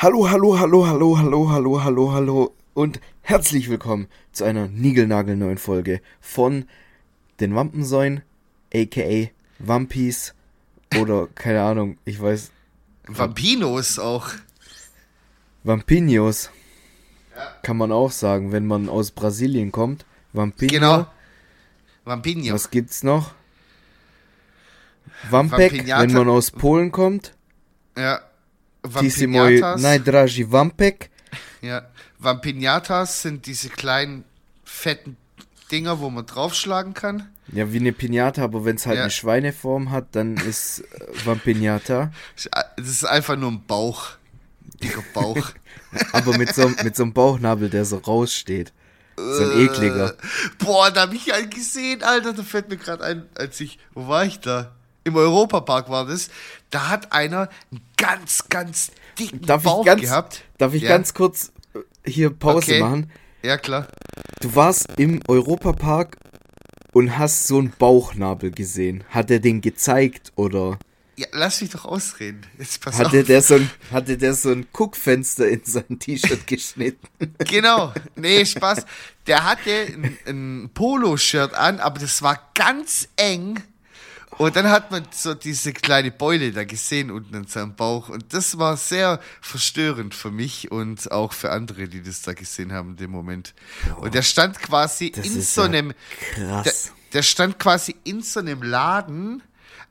Hallo, hallo, hallo, hallo, hallo, hallo, hallo, hallo und herzlich willkommen zu einer niegelnagelneuen Folge von den Wampensäuen, aka Wampis oder keine Ahnung, ich weiß. Vampinos auch. Vampinos. Kann man auch sagen, wenn man aus Brasilien kommt. Vampino. Genau. Vampinho. Was gibt's noch? Vampek, Vampiniata. wenn man aus Polen kommt. Ja. Tissimoi Vampiniatas. Najdraži Vampek. Ja. Vampiniatas sind diese kleinen, fetten Dinger, wo man draufschlagen kann. Ja, wie eine Pinata, aber wenn es halt Ja. eine Schweineform hat, dann ist äh, Vampinata. Das ist einfach nur ein Bauch. Dicker Bauch. Aber mit so, mit so einem Bauchnabel, der so raussteht. So ein ekliger. Boah, da hab ich einen gesehen, Alter. Da fällt mir gerade ein, als ich, wo war ich da? Im Europapark war das. Da hat einer einen ganz, ganz dicken Darf Bauch ganz, gehabt. darf ich Ja. ganz kurz äh, hier Pause Okay. machen? Ja, klar. Du warst im Europapark und hast so einen Bauchnabel gesehen. Hat er den gezeigt oder Ja, lass mich doch ausreden. Jetzt pass hatte auf. der so ein, hatte der so ein Guckfenster in sein T-Shirt geschnitten? Genau. Nee, Spaß. Der hatte ein, ein Poloshirt an, aber das war ganz eng. Und dann hat man so diese kleine Beule da gesehen unten in seinem Bauch. Und das war sehr verstörend für mich und auch für andere, die das da gesehen haben in dem Moment. Und der stand quasi in so ja einem, der, krass. der stand quasi in so einem Laden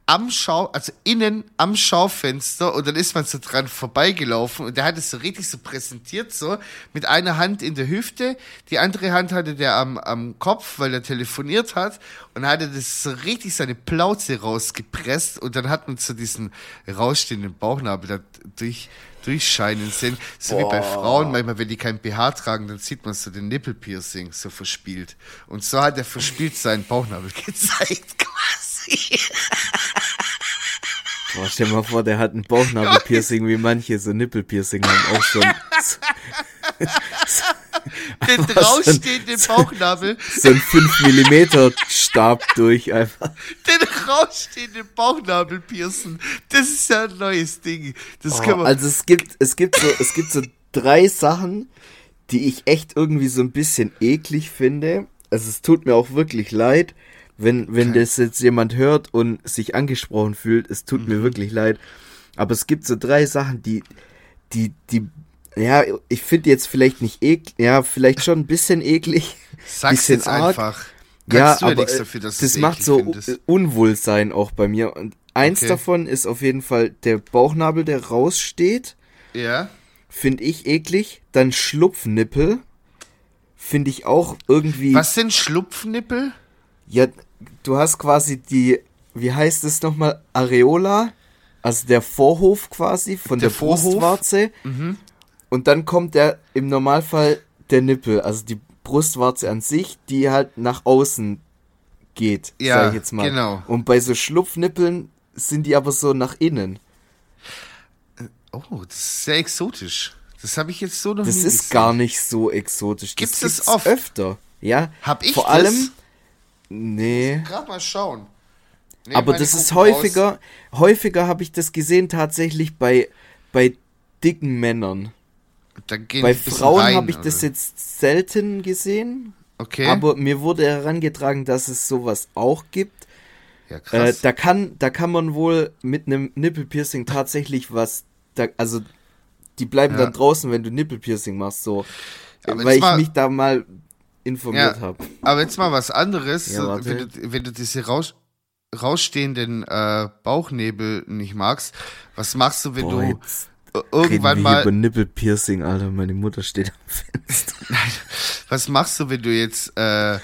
am Schau, also innen am Schaufenster und dann ist man so dran vorbeigelaufen und der hat es so richtig so präsentiert, so mit einer Hand in der Hüfte, die andere Hand hatte der am, am Kopf, weil er telefoniert hat und hatte das so richtig seine Plauze rausgepresst und dann hat man so diesen rausstehenden Bauchnabel da durch, durchscheinen sehen. So wie bei Frauen, manchmal, wenn die kein BH tragen, dann sieht man so den Nippelpiercing so verspielt. Und so hat er verspielt seinen Bauchnabel gezeigt, quasi. Boah, stell mal vor, der hat ein Bauchnabelpiercing, wie manche so Nippelpiercing haben. Auch so ein, Den Was rausstehenden Bauchnabel, so ein 5 mm Stab durch einfach. den rausstehenden Bauchnabel piercen. Das ist ja ein neues Ding. Das Oh, also es gibt, es gibt so, es gibt so drei Sachen, die ich echt irgendwie so ein bisschen eklig finde. Also es tut mir auch wirklich leid, wenn, wenn das jetzt jemand hört und sich angesprochen fühlt. Es tut Mhm. mir wirklich leid. Aber es gibt so drei Sachen, die, die, die, ja, ich finde jetzt vielleicht nicht eklig, ja, vielleicht schon ein bisschen eklig. Sag's bisschen jetzt arg. einfach. ja, Kannst ja aber nichts äh, dafür, das macht so findest. Unwohlsein auch bei mir. Und eins Okay. davon ist auf jeden Fall der Bauchnabel, der raussteht. Ja. Finde ich eklig. Dann Schlupfnippel. Finde ich auch irgendwie. Was sind Schlupfnippel? Ja, du hast quasi die, wie heißt es nochmal? Areola. Also der Vorhof quasi von der, Der? Brustwarze. Und dann kommt der im Normalfall der Nippel. Also die Brustwarze an sich, die halt nach außen geht, Ja, sag ich jetzt mal. genau. Und bei so Schlupfnippeln sind die aber so nach innen. Oh, das ist sehr exotisch. Das habe ich jetzt so noch Das nie ist gesehen. gar nicht so exotisch. Gibt's das das gibt's oft? öfter. Ja. Hab ich Vor das? allem. Nee. Gerade mal schauen. Nee, Aber das ist häufiger, häufiger habe ich das gesehen tatsächlich bei, bei dicken Männern. Raus. Bei Frauen habe ich das oder? jetzt selten gesehen, Okay. aber mir wurde herangetragen, dass es sowas auch gibt. ja, Äh, krass. da kann, da kann man wohl mit einem Nippelpiercing tatsächlich was, da, also die bleiben Ja. dann draußen, wenn du Nippelpiercing machst, so, Aber weil ich mich da mal informiert Ja. habe. Aber jetzt mal was anderes. Ja, wenn, du, wenn du diese raus, rausstehenden äh, Bauchnebel nicht magst, was machst du, wenn Boah, du irgendwann mal. über Nippelpiercing, Alter, meine Mutter steht am Fenster. Was machst du, wenn du jetzt, äh,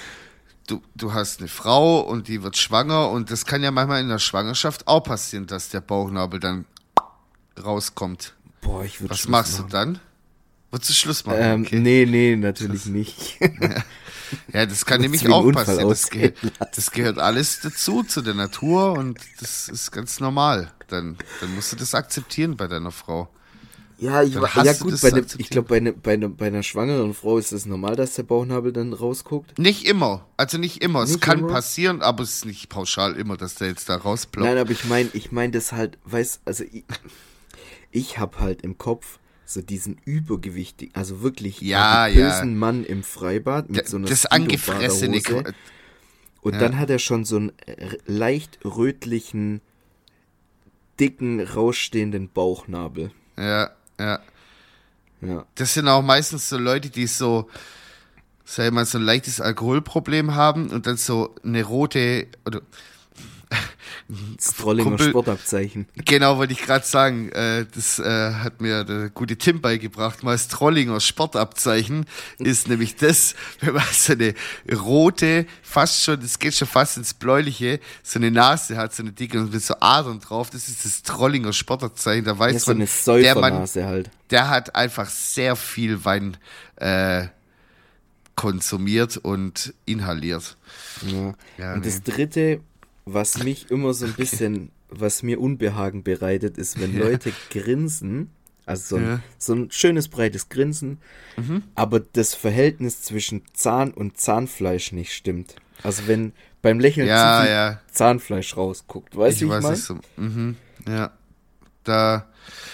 du, du hast eine Frau und die wird schwanger und das kann ja manchmal in der Schwangerschaft auch passieren, dass der Bauchnabel dann rauskommt. Boah, ich würde Was machst du dann? Würdest du Schluss machen? Ähm, okay. Nee, nee, natürlich nicht. Ja, das kann nämlich auch Unfall passieren. Das gehört, das gehört alles dazu, zu der Natur und das ist ganz normal. Dann, dann musst du das akzeptieren bei deiner Frau. ja, ich, ja gut, das bei ne, ich glaube, bei, ne, bei, ne, bei einer schwangeren Frau ist es normal, dass der Bauchnabel dann rausguckt. Nicht immer. Also nicht immer. es Nicht kann immer? passieren, aber es ist nicht pauschal immer, dass der jetzt da rausploppt. Nein, aber ich meine, ich meine das halt, weiß, also ich, ich habe halt im Kopf, so diesen übergewichtigen, also wirklich Ja, ja. bösen Mann im Freibad mit D- so einer das angefressene. Und Ja. dann hat er schon so einen äh, leicht rötlichen, dicken, rausstehenden Bauchnabel. Ja, ja. Ja. Das sind auch meistens so Leute, die so, sag ich mal, so ein leichtes Alkoholproblem haben und dann so eine rote, oder Das Trollinger Kumpel- Sportabzeichen. Genau, wollte ich gerade sagen. Äh, das äh, hat mir der gute Tim beigebracht. Mal das Trollinger Sportabzeichen ist nämlich das, wenn man so eine rote, fast schon, das geht schon fast ins Bläuliche, so eine Nase hat, so eine dicke und mit so Adern drauf. Das ist das Trollinger Sportabzeichen. Da Ja, weiß so man, eine der Mann, halt. der hat einfach sehr viel Wein äh, konsumiert und inhaliert. Ja. Ja, und nee. das dritte, was mich immer so ein bisschen, was mir Unbehagen bereitet, ist, wenn Leute grinsen, also so ein, Ja. so ein schönes breites Grinsen, aber das Verhältnis zwischen Zahn und Zahnfleisch nicht stimmt. Also wenn beim Lächeln Ja, ja. Zahnfleisch rausguckt, weißt du, ich ich weiß mein? so. Mhm, ja. Da,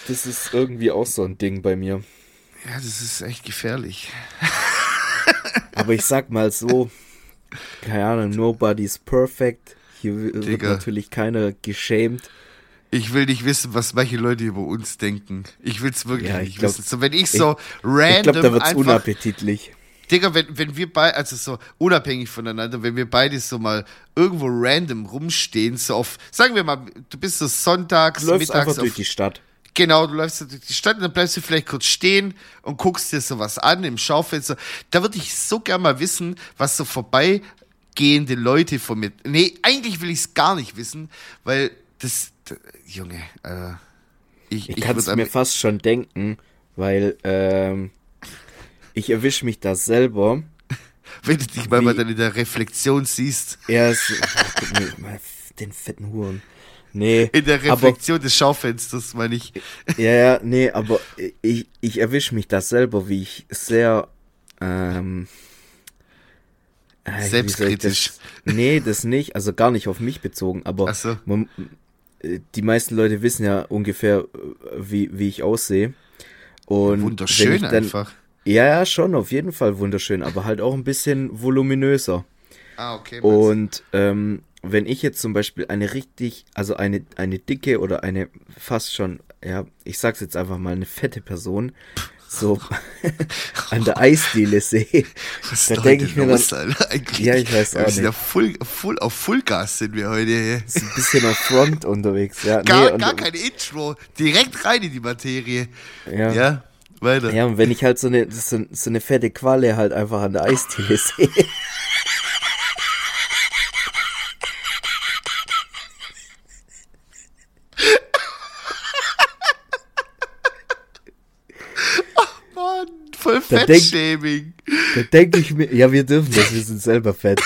Das ist irgendwie auch so ein Ding bei mir. ja, das ist echt gefährlich. Aber ich sag mal so, keine Ahnung, nobody's perfect. Hier wird Digga. natürlich keiner geschämt. Ich will nicht wissen, was manche Leute über uns denken. Ich will es wirklich Ja, ich nicht glaub- wissen. So, wenn ich so Ich random glaube, da wird's einfach, unappetitlich. Digga, wenn, wenn wir beide, also so unabhängig voneinander, wenn wir beide so mal irgendwo random rumstehen, so auf, sagen wir mal, du bist so sonntags, Du läufst einfach mittags durch auf, die Stadt. genau, du läufst durch die Stadt und dann bleibst du vielleicht kurz stehen und guckst dir sowas an im Schaufenster. Da würde ich so gern mal wissen, was so vorbeigehende Leute von mir, nee, eigentlich will ich es gar nicht wissen, weil das, d- Junge, äh, ich, Ich, ich kann es mir fast schon denken, weil ähm, ich erwische mich da selber. wenn du dich mal, mal dann in der Reflexion siehst, Erst guck mir mal den fetten Huren. Nee, in der aber Reflexion des Schaufensters, meine ich. ja, ja, nee, aber ich, ich erwische mich da selber, wie ich sehr ähm, äh, Selbstkritisch. Das, nee, das nicht, also gar nicht auf mich bezogen, aber so. man, äh, die meisten Leute wissen ja ungefähr, äh, wie, wie ich aussehe. Und Wunderschön dann, einfach. Ja, ja, schon, auf jeden Fall wunderschön, aber halt auch ein bisschen voluminöser. Ah, okay. Und ähm, wenn ich jetzt zum Beispiel eine richtig, also eine, eine dicke oder eine fast schon, ja, ich sag's jetzt einfach mal, eine fette Person so an der Eisdiele sehe, Was da denke ich mir dann, eigentlich? Ja, ich weiß Wir auch sind ja nicht. full, full, auf Fullgas sind wir heute. hier. ist ein bisschen auf Front unterwegs, ja. Gar, nee, gar kein Intro. Direkt rein in die Materie. ja. Ja, weiter. Ja, und wenn ich halt so eine, so, so eine fette Qualle halt einfach an der Eisdiele sehe. Mann, voll Da denk- Fettshaming. Da denke ich mir, ja, wir dürfen das, wir sind selber fett.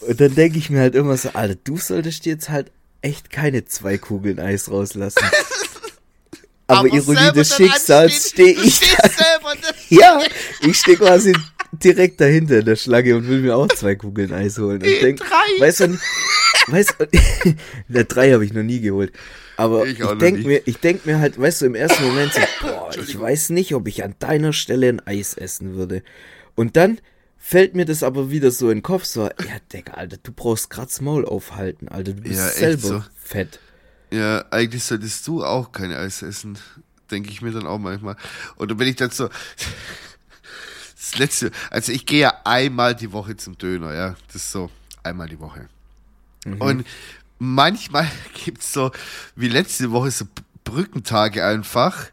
Und dann denke ich mir halt immer so, Alter, du solltest jetzt halt echt keine zwei Kugeln Eis rauslassen. Aber, Ironie selber des Schicksals stehe ich stehst da. selber. Ja, ich stehe quasi direkt dahinter in der Schlange und will mir auch zwei Kugeln Eis holen. Und denk, drei. Weißt du, weißt du, der drei habe ich noch nie geholt. Aber Ich ich, auch noch denk nicht. mir, ich denk mir halt, weißt du, im ersten Moment so, boah, ich weiß nicht, ob ich an deiner Stelle ein Eis essen würde. Und dann fällt mir das aber wieder so in den Kopf, so, ja, Digga, Alter, du brauchst grad Maul aufhalten, Alter, du bist Ja, selber so. fett. Ja, eigentlich solltest du auch kein Eis essen. Denke ich mir dann auch manchmal. Oder wenn ich dann so. Das letzte. Also ich gehe ja einmal die Woche zum Döner, ja. Das ist so einmal die Woche. Und manchmal gibt's so, wie letzte Woche, so Brückentage einfach.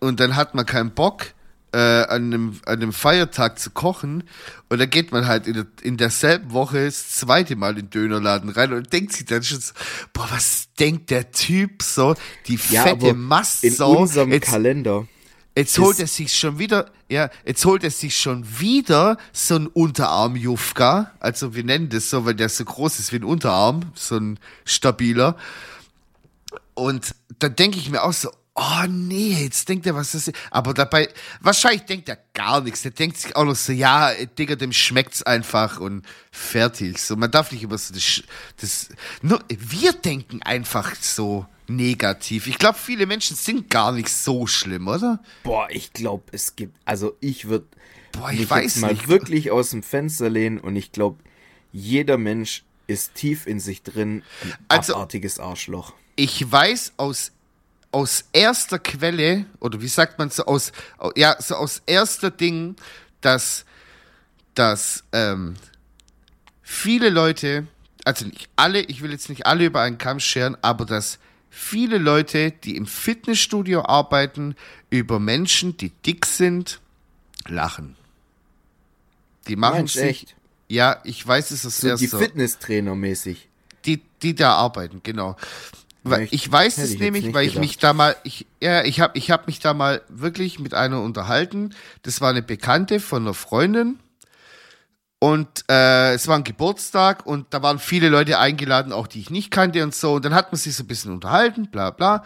Und dann hat man keinen Bock, äh, an, einem, an einem Feiertag zu kochen. Und dann geht man halt in, der, in derselben Woche das zweite Mal in den Dönerladen rein und denkt sich dann schon so, boah, was denkt der Typ so? Die Ja, fette aber Mastsau. in unserem Kalender. Jetzt holt er sich schon wieder, ja, jetzt holt er sich schon wieder so ein Unterarm-Jufka. Also wir nennen das so, weil der so groß ist wie ein Unterarm, so ein stabiler. Und dann denke ich mir auch so, oh nee, jetzt denkt er, was das ist. Aber dabei, wahrscheinlich denkt er gar nichts. Der denkt sich auch noch so, ja, Digga, dem schmeckt's einfach und fertig. So, man darf nicht über so das, das nur, wir denken einfach so negativ. Ich glaube, viele Menschen sind gar nicht so schlimm, oder? Boah, ich glaube, es gibt, also ich würde Boah, ich mich weiß jetzt mal nicht. wirklich aus dem Fenster lehnen und ich glaube, jeder Mensch ist tief in sich drin ein Also- abartiges Arschloch. ich weiß aus aus erster Quelle oder wie sagt man so aus au- ja so aus erster Ding, dass dass ähm, viele Leute, also nicht alle, ich will jetzt nicht alle über einen Kamm scheren, aber dass viele Leute, die im Fitnessstudio arbeiten, über Menschen, die dick sind, lachen. Die machen Meinst sich, echt? ja, ich weiß es aus So die erster Fitnesstrainer mäßig. die, die da arbeiten, genau. Weil Echt? ich weiß es ich nämlich, weil ich gedacht. mich da mal, ich, ja, ich habe ich hab mich da mal wirklich mit einer unterhalten. Das war eine Bekannte von einer Freundin. Und äh, es war ein Geburtstag und da waren viele Leute eingeladen, auch die ich nicht kannte und so. Und dann hat man sich so ein bisschen unterhalten, bla bla.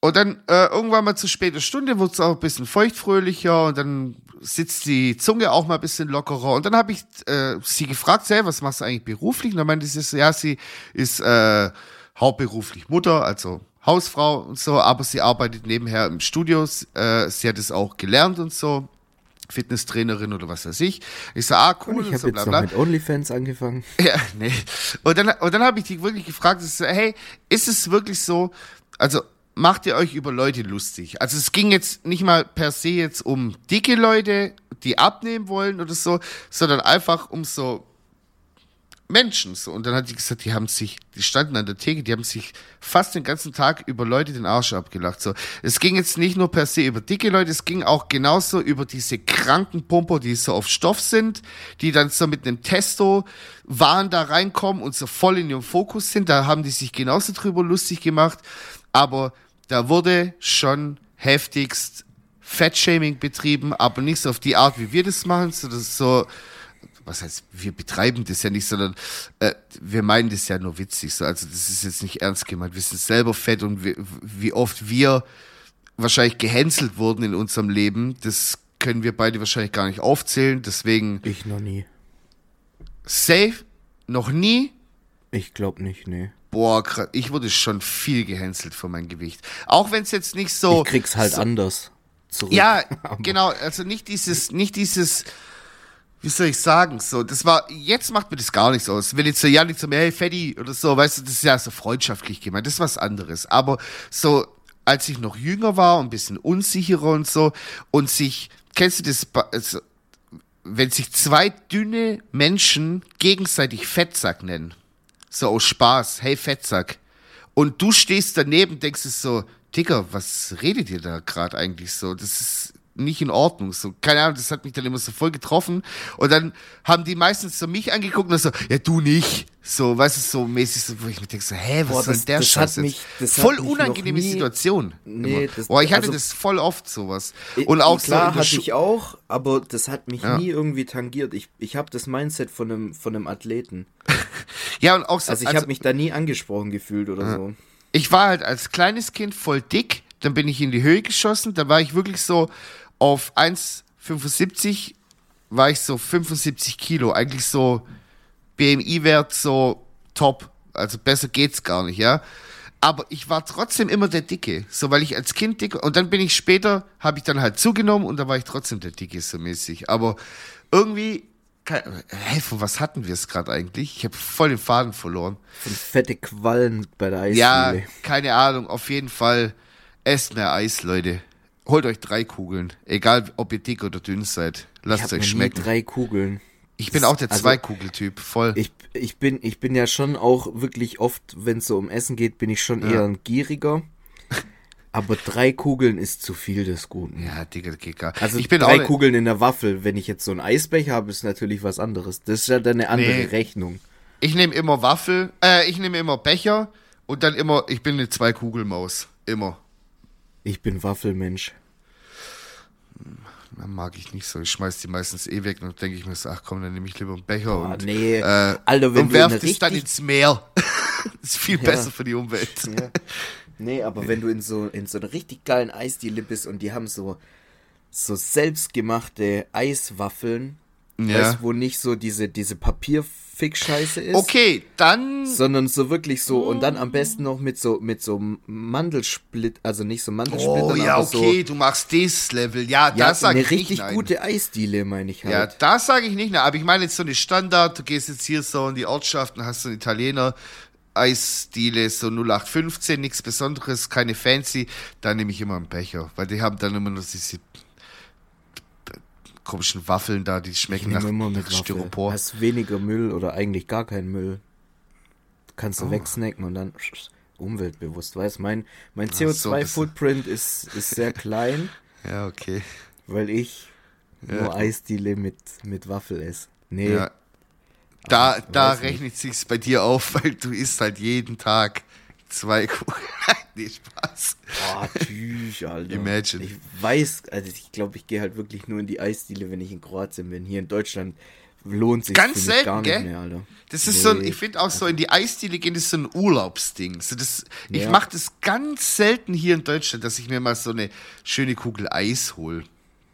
Und dann äh, irgendwann mal zu später Stunde wurde es auch ein bisschen feuchtfröhlicher und dann sitzt die Zunge auch mal ein bisschen lockerer. Und dann habe ich äh, sie gefragt, hey, was machst du eigentlich beruflich? Und dann meinte sie ja, sie ist äh, hauptberuflich Mutter, also Hausfrau und so, aber sie arbeitet nebenher im Studio. Äh, sie hat es auch gelernt und so. Fitnesstrainerin oder was weiß ich. Ich so, ah, cool, Und ich habe so, jetzt bla bla. mit OnlyFans angefangen. Ja, nee. Und dann, und dann habe ich die wirklich gefragt, so, hey, ist es wirklich so, also macht ihr euch über Leute lustig? Also es ging jetzt nicht mal per se jetzt um dicke Leute, die abnehmen wollen oder so, sondern einfach um so Menschen. So. Und dann hat die gesagt, die haben sich, die standen an der Theke, die haben sich fast den ganzen Tag über Leute den Arsch abgelacht. So. Es ging jetzt nicht nur per se über dicke Leute, es ging auch genauso über diese kranken Pumper, die so auf Stoff sind, die dann so mit einem Testo-Wahn da reinkommen und so voll in ihrem Fokus sind. Da haben die sich genauso drüber lustig gemacht. Aber da wurde schon heftigst Fettshaming betrieben, aber nicht so auf die Art, wie wir das machen, sondern so, was heißt, wir betreiben das ja nicht, sondern äh, wir meinen das ja nur witzig. So. Also das ist jetzt nicht ernst gemeint. Wir sind selber fett und wie, wie oft wir wahrscheinlich gehänselt wurden in unserem Leben, das können wir beide wahrscheinlich gar nicht aufzählen. Deswegen Ich noch nie. safe, noch nie. Ich glaube nicht, nee. Boah, ich wurde schon viel gehänselt für mein Gewicht. Auch wenn es jetzt nicht so. ich krieg's halt so, anders zurück. Ja, genau, also nicht dieses, nicht dieses, wie soll ich sagen, so, das war, jetzt macht mir das gar nichts aus. Wenn jetzt so Janik zu mir, hey, Freddy, oder so, weißt du, das ist ja so freundschaftlich gemeint, das ist was anderes. Aber so, als ich noch jünger war und ein bisschen unsicherer und so, und sich, kennst du das, also, wenn sich zwei dünne Menschen gegenseitig Fettsack nennen, so aus Spaß, hey Fettsack, und du stehst daneben, denkst du so, Digga, was redet ihr da gerade eigentlich so? Das ist nicht in Ordnung. So, keine Ahnung, das hat mich dann immer so voll getroffen. Und dann haben die meistens so mich angeguckt und so, ja, du nicht. So, weißt du, so mäßig, so, wo ich mir denke, so, hä, was Boah, das- der das Scheiß hat jetzt? mich- das hat Voll unangenehme nie- Situation. Nee, das- Boah, ich hatte also- das voll oft sowas. Und auch klar so der hatte Schu- ich auch, aber das hat mich Ja. nie irgendwie tangiert. Ich, ich habe das Mindset von einem, von einem Athleten. Ja, und auch so, Also ich habe mich da nie angesprochen gefühlt oder so. ich war halt als kleines Kind voll dick, dann bin ich in die Höhe geschossen, da war ich wirklich so auf 1,75 war ich so 75 Kilo, eigentlich so BMI-Wert so top, also besser geht's gar nicht, ja. Aber ich war trotzdem immer der Dicke, so weil ich als Kind dick und dann bin ich später, habe ich dann halt zugenommen und da war ich trotzdem der Dicke so mäßig. Aber irgendwie, hä, von was hatten wir es gerade eigentlich? Ich habe voll den Faden verloren. Von fette Quallen bei der Ja, Eisdiele. keine Ahnung. Auf jeden Fall esst mehr Eis, Leute. Holt euch drei Kugeln. Egal, ob ihr dick oder dünn seid. Lasst habe euch schmecken. drei Kugeln. Ich bin auch der Also- Zwei-Kugel-Typ. Voll. Ich, ich, bin, ich bin ja schon auch wirklich oft, wenn es so um Essen geht, bin ich schon eher ein gieriger. Aber drei Kugeln ist zu viel des Guten. ja, Digga, gar. Also ich bin drei auch, Kugeln in der Waffel. Wenn ich jetzt so einen Eisbecher habe, ist natürlich was anderes. Das ist ja dann eine andere Nee. Rechnung. Ich nehme immer Waffel, äh, ich nehme immer Becher und dann immer, ich bin eine Zwei-Kugel-Maus. Immer. Ich bin Waffelmensch. Na, mag ich nicht so. Ich schmeiß die meistens eh weg und dann denke ich mir so, ach komm, dann nehme ich lieber einen Becher Ah, und, nee. äh, Alter, wenn und werf das dann richtig- ins Meer. das ist viel besser für die Umwelt. Ja. Nee, aber wenn du in so, in so einer richtig geilen Eisdiele bist und die haben so, so selbstgemachte Eiswaffeln, Ja. weißt, wo nicht so diese, diese Papierfick-Scheiße ist. Okay, dann. Sondern so wirklich so, und dann am besten noch mit so, mit so Mandelsplit, also nicht so Mandelsplittern, Oh ja, aber okay, du machst das Level. Ja, so, ja, das sage eine ich richtig nicht nein. gute Eisdiele, meine ich Ja, halt. das sage ich nicht, nein. aber ich meine jetzt so eine Standard, du gehst jetzt hier so in die Ortschaften, hast so einen Italiener, Eisdiele, so 0815, nichts Besonderes, keine fancy, da nehme ich immer einen Becher, weil die haben dann immer nur diese komischen Waffeln da, die schmecken nach, immer mit nach. Styropor. Hast weniger Müll oder eigentlich gar keinen Müll. Kannst du Oh. wegsnacken und dann umweltbewusst, weißt mein, mein so, das- CO2-Footprint ist, ist sehr klein, Ja, okay. weil ich Ja. nur Eisdiele mit, mit Waffel esse. Nee, Ja. Da, da nicht. rechnet sich's bei dir auf, weil du isst halt jeden Tag zwei Kuchen. nee, Spaß. Boah, tschüss, Alter. Imagine. Ich weiß, also ich glaube, ich gehe halt wirklich nur in die Eisdiele, wenn ich in Kroatien bin. Hier in Deutschland lohnt sich Ganz selten, gar nicht gell? mehr, Alter. Das ist Nee. so, ein, ich finde auch so, in die Eisdiele gehen, ist so ein Urlaubsding. So das, ich Ja. mache das ganz selten hier in Deutschland, dass ich mir mal so eine schöne Kugel Eis hole.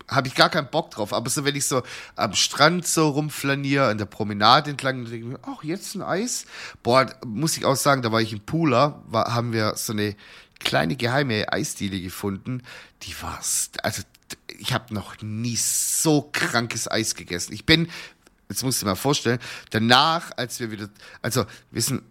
Habe ich gar keinen Bock drauf. Aber so, wenn ich so am Strand so rumflaniere, an der Promenade entlang, dann denke ich mir, ach, jetzt ein Eis. Boah, muss ich auch sagen, da war ich in Pula, war, haben wir so eine kleine geheime Eisdiele gefunden. Die war's, also ich habe noch nie so krankes Eis gegessen. Ich bin, jetzt musst du dir mal vorstellen, danach, als wir wieder, also, wissen,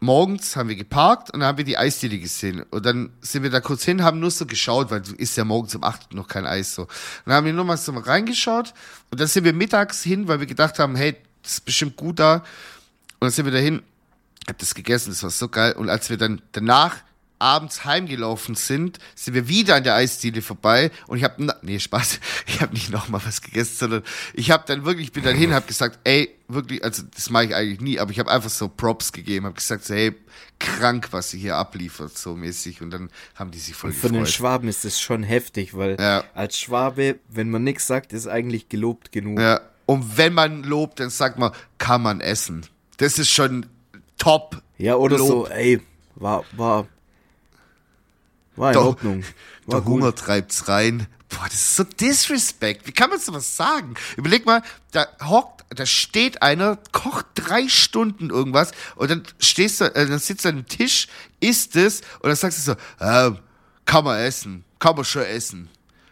morgens haben wir geparkt und dann haben wir die Eisdiele gesehen. Und dann sind wir da kurz hin, haben nur so geschaut, weil du isst ja morgens um 8 noch kein Eis so. Und dann haben wir nur mal so reingeschaut und dann sind wir mittags hin, weil wir gedacht haben, hey, das ist bestimmt gut da. Und dann sind wir dahin, hab das gegessen, das war so geil. Und als wir dann danach abends heimgelaufen sind, sind wir wieder an der Eisdiele vorbei und ich habe nee Spaß, ich habe nicht noch mal was gegessen, sondern ich habe dann wirklich ich bin dann hin, habe gesagt, ey, wirklich, also das mache ich eigentlich nie, aber ich habe einfach so Props gegeben, habe gesagt, so, hey, krank, was sie hier abliefert, so mäßig und dann haben die sich voll den gefreut. Schwaben ist das schon heftig, weil Ja. als Schwabe, wenn man nichts sagt, ist eigentlich gelobt genug. Ja, und wenn man lobt, dann sagt man, kann man essen. Das ist schon top. Ja, oder Lob. so, ey, war, war, war in Doch. Ordnung. War Der Hunger treibt's rein. Boah, das ist so Disrespect. Wie kann man sowas sagen? Überleg mal, da hockt, da steht einer, kocht drei Stunden irgendwas und dann stehst du, äh, dann sitzt du an dem Tisch, isst es und dann sagst du so, äh, kann man essen, kann man schon essen.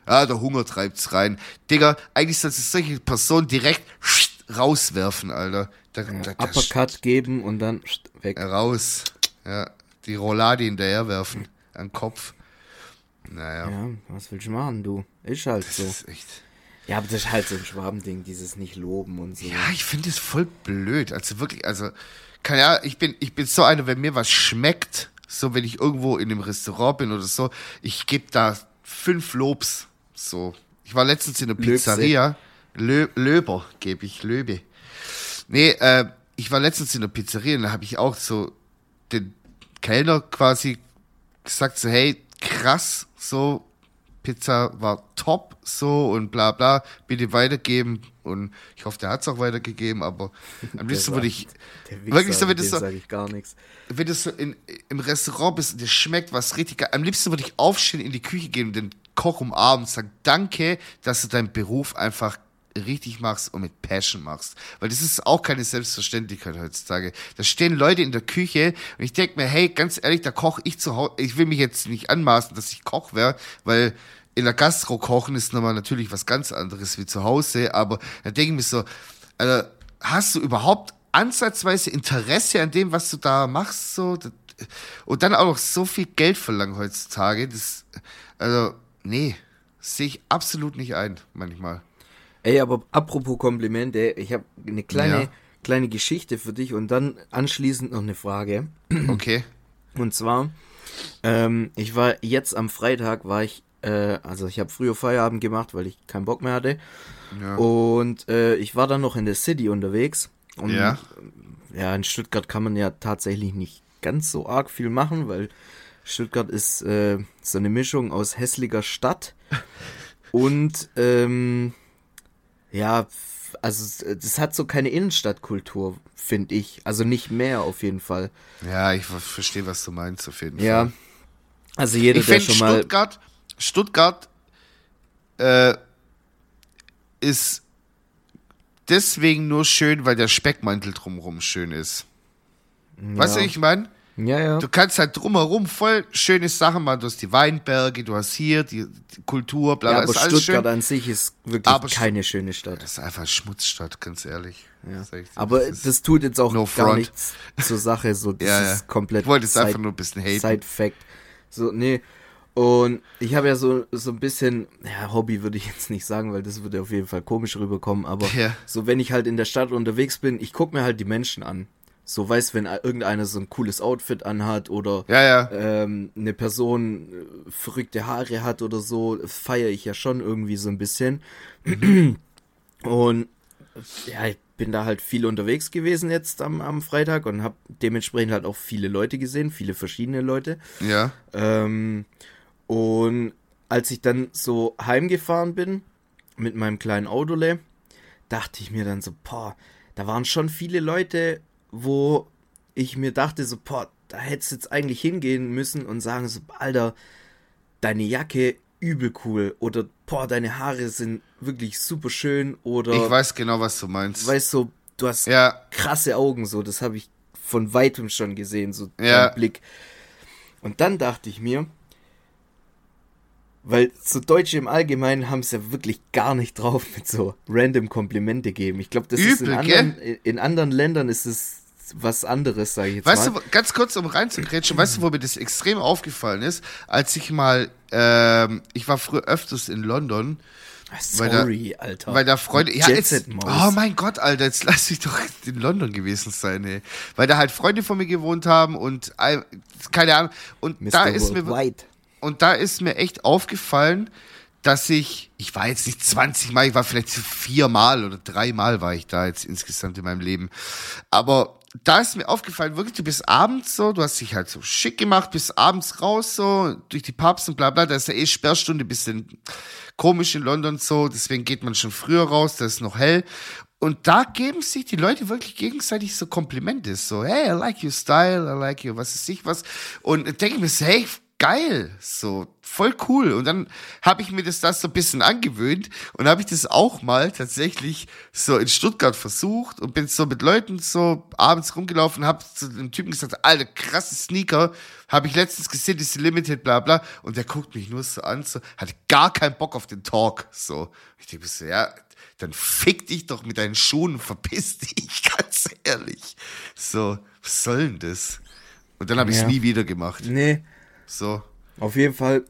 Ja, der Hunger treibt's rein. Digga, eigentlich sollst du solche Personen direkt rauswerfen, Alter. Da, da, da, Uppercut geben und dann weg. raus. Ja, die Roulade hinterherwerfen. An den Kopf. Naja. Ja, was willst du machen, du? Ist halt so. Das ist echt. Ja, aber das ist halt so ein Schwabending, dieses nicht loben und so. Ja, ich finde es voll blöd. Also wirklich, also, keine Ahnung, ich bin, ich bin so einer, wenn mir was schmeckt, so wenn ich irgendwo in einem Restaurant bin oder so, ich gebe da fünf Lobs. So. Ich war letztens in einer. Pizzeria. Lö Löber gebe ich, Löbe. Nee, äh, ich war letztens in einer Pizzeria und da habe ich auch so den Kellner quasi gesagt, so, hey, krass, so, Pizza war top, so und bla bla, bitte weitergeben. Und ich hoffe, der hat es auch weitergegeben, aber am liebsten würde ich, wirklich so, wenn das so, sage ich gar nichts. wenn du so in, im Restaurant bist und dir schmeckt was richtig geil, am liebsten würde ich aufstehen, in die Küche gehen und den Koch umarmen und sagen, danke, dass du deinen Beruf einfach richtig machst und mit Passion machst. Weil das ist auch keine Selbstverständlichkeit heutzutage. Da stehen Leute in der Küche und ich denke mir, hey, ganz ehrlich, da koche ich zu Hause. Ich will mich jetzt nicht anmaßen, dass ich Koch wäre, weil in der Gastro kochen ist nochmal natürlich was ganz anderes wie zu Hause, aber da denke ich mir so, also, hast du überhaupt ansatzweise Interesse an dem, was du da machst, so? Und dann auch noch so viel Geld verlangen heutzutage, das, also, nee, sehe ich absolut nicht ein, manchmal. Ey, aber apropos Komplimente, ich habe eine kleine, Ja. kleine Geschichte für dich und dann anschließend noch eine Frage. Okay. Und zwar, ähm, ich war jetzt am Freitag, war ich, äh, also ich habe früher Feierabend gemacht, weil ich keinen Bock mehr hatte. Ja. Und äh, ich war dann noch in der City unterwegs. Und Ja. ja, in Stuttgart kann man ja tatsächlich nicht ganz so arg viel machen, weil Stuttgart ist äh, so eine Mischung aus hässlicher Stadt und ähm, ja, also das hat so keine Innenstadtkultur, finde ich. Also nicht mehr auf jeden Fall. Ja, ich ver- verstehe, was du meinst, auf jeden Ja. Fall. Also jeder, ich der schon mal. Stuttgart, Stuttgart äh, ist deswegen nur schön, weil der Speckmantel drumherum schön ist. Weißt du, Ja. ich meine? Ja, ja. Du kannst halt drumherum voll schöne Sachen machen. Du hast die Weinberge, du hast hier die, die Kultur, bla ja bla. aber ist alles Stuttgart schön. an sich ist wirklich Aber keine schöne Stadt. Das ist einfach Schmutzstadt, ganz ehrlich. Ja. Dir. Aber Das das tut jetzt auch No gar front. nichts zur Sache. So, das Ja, ja. ist komplett. Ich wollte jetzt einfach Side- nur ein bisschen haten. Side-Fact. So, nee. Und ich habe ja so, so ein bisschen, ja, Hobby würde ich jetzt nicht sagen, weil das würde auf jeden Fall komisch rüberkommen, aber Ja. so, wenn ich halt in der Stadt unterwegs bin, ich gucke mir halt die Menschen an. So, weißt, wenn irgendeiner so ein cooles Outfit anhat oder ja, ja. ähm, eine Person äh, verrückte Haare hat oder so, feiere ich ja schon irgendwie so ein bisschen. Und ja, ich bin da halt viel unterwegs gewesen jetzt am, am Freitag und habe dementsprechend halt auch viele Leute gesehen, viele verschiedene Leute. ja. Ähm, und als ich dann so heimgefahren bin mit meinem kleinen Autole, dachte ich mir dann so, boah, da waren schon viele Leute, wo ich mir dachte so, boah, da hättest du jetzt eigentlich hingehen müssen und sagen so, Alter, deine Jacke übel cool oder boah, deine Haare sind wirklich super schön oder Ich weiß genau, was du meinst. weißt du, du hast ja, krasse Augen, so, das habe ich von weitem schon gesehen, so Ja. dein Blick. Und dann dachte ich mir, weil so Deutsche im Allgemeinen haben es ja wirklich gar nicht drauf mit so random Komplimente geben. Ich glaube, das ist in Übel, anderen, in anderen Ländern ist es was anderes, sage ich jetzt Weißt mal. du, ganz kurz, um reinzugrätschen, weißt du, wo mir das extrem aufgefallen ist? Als ich mal, ähm, ich war früher öfters in London, da- Sorry, Alter. weil da Freunde, ja, Jet jetzt, oh mein Gott, Alter, jetzt lass mich doch in London gewesen sein, ey. Weil da halt Freunde von mir gewohnt haben und, keine Ahnung, und Mr. da ist mir, Worldwide. Und da ist mir echt aufgefallen, dass ich, ich war jetzt nicht 20 Mal, ich war vielleicht viermal oder dreimal war ich da jetzt insgesamt in meinem Leben. Aber da ist mir aufgefallen, wirklich, du bist abends so, du hast dich halt so schick gemacht, bist abends raus so, durch die Pubs und bla bla, da ist ja eh Sperrstunde, bisschen komisch in London so, deswegen geht man schon früher raus, da ist noch hell. Und da geben sich die Leute wirklich gegenseitig so Komplimente, so, hey, I like your style, I like your, was ist ich was. Und denke ich mir so, hey, geil, so voll cool. Und dann habe ich mir das, das so ein bisschen angewöhnt und habe ich das auch mal tatsächlich so in Stuttgart versucht und bin so mit Leuten so abends rumgelaufen und habe zu dem Typen gesagt, alter, krasse Sneaker, habe ich letztens gesehen, diese Limited, bla bla. Und der guckt mich nur so an, so, hatte gar keinen Bock auf den Talk. So, ich denke so, ja, dann fick dich doch mit deinen Schuhen und verpiss dich, ganz ehrlich. So, was soll denn das? Und dann habe ich es Ja. nie wieder gemacht. Nee, So. Auf jeden Fall,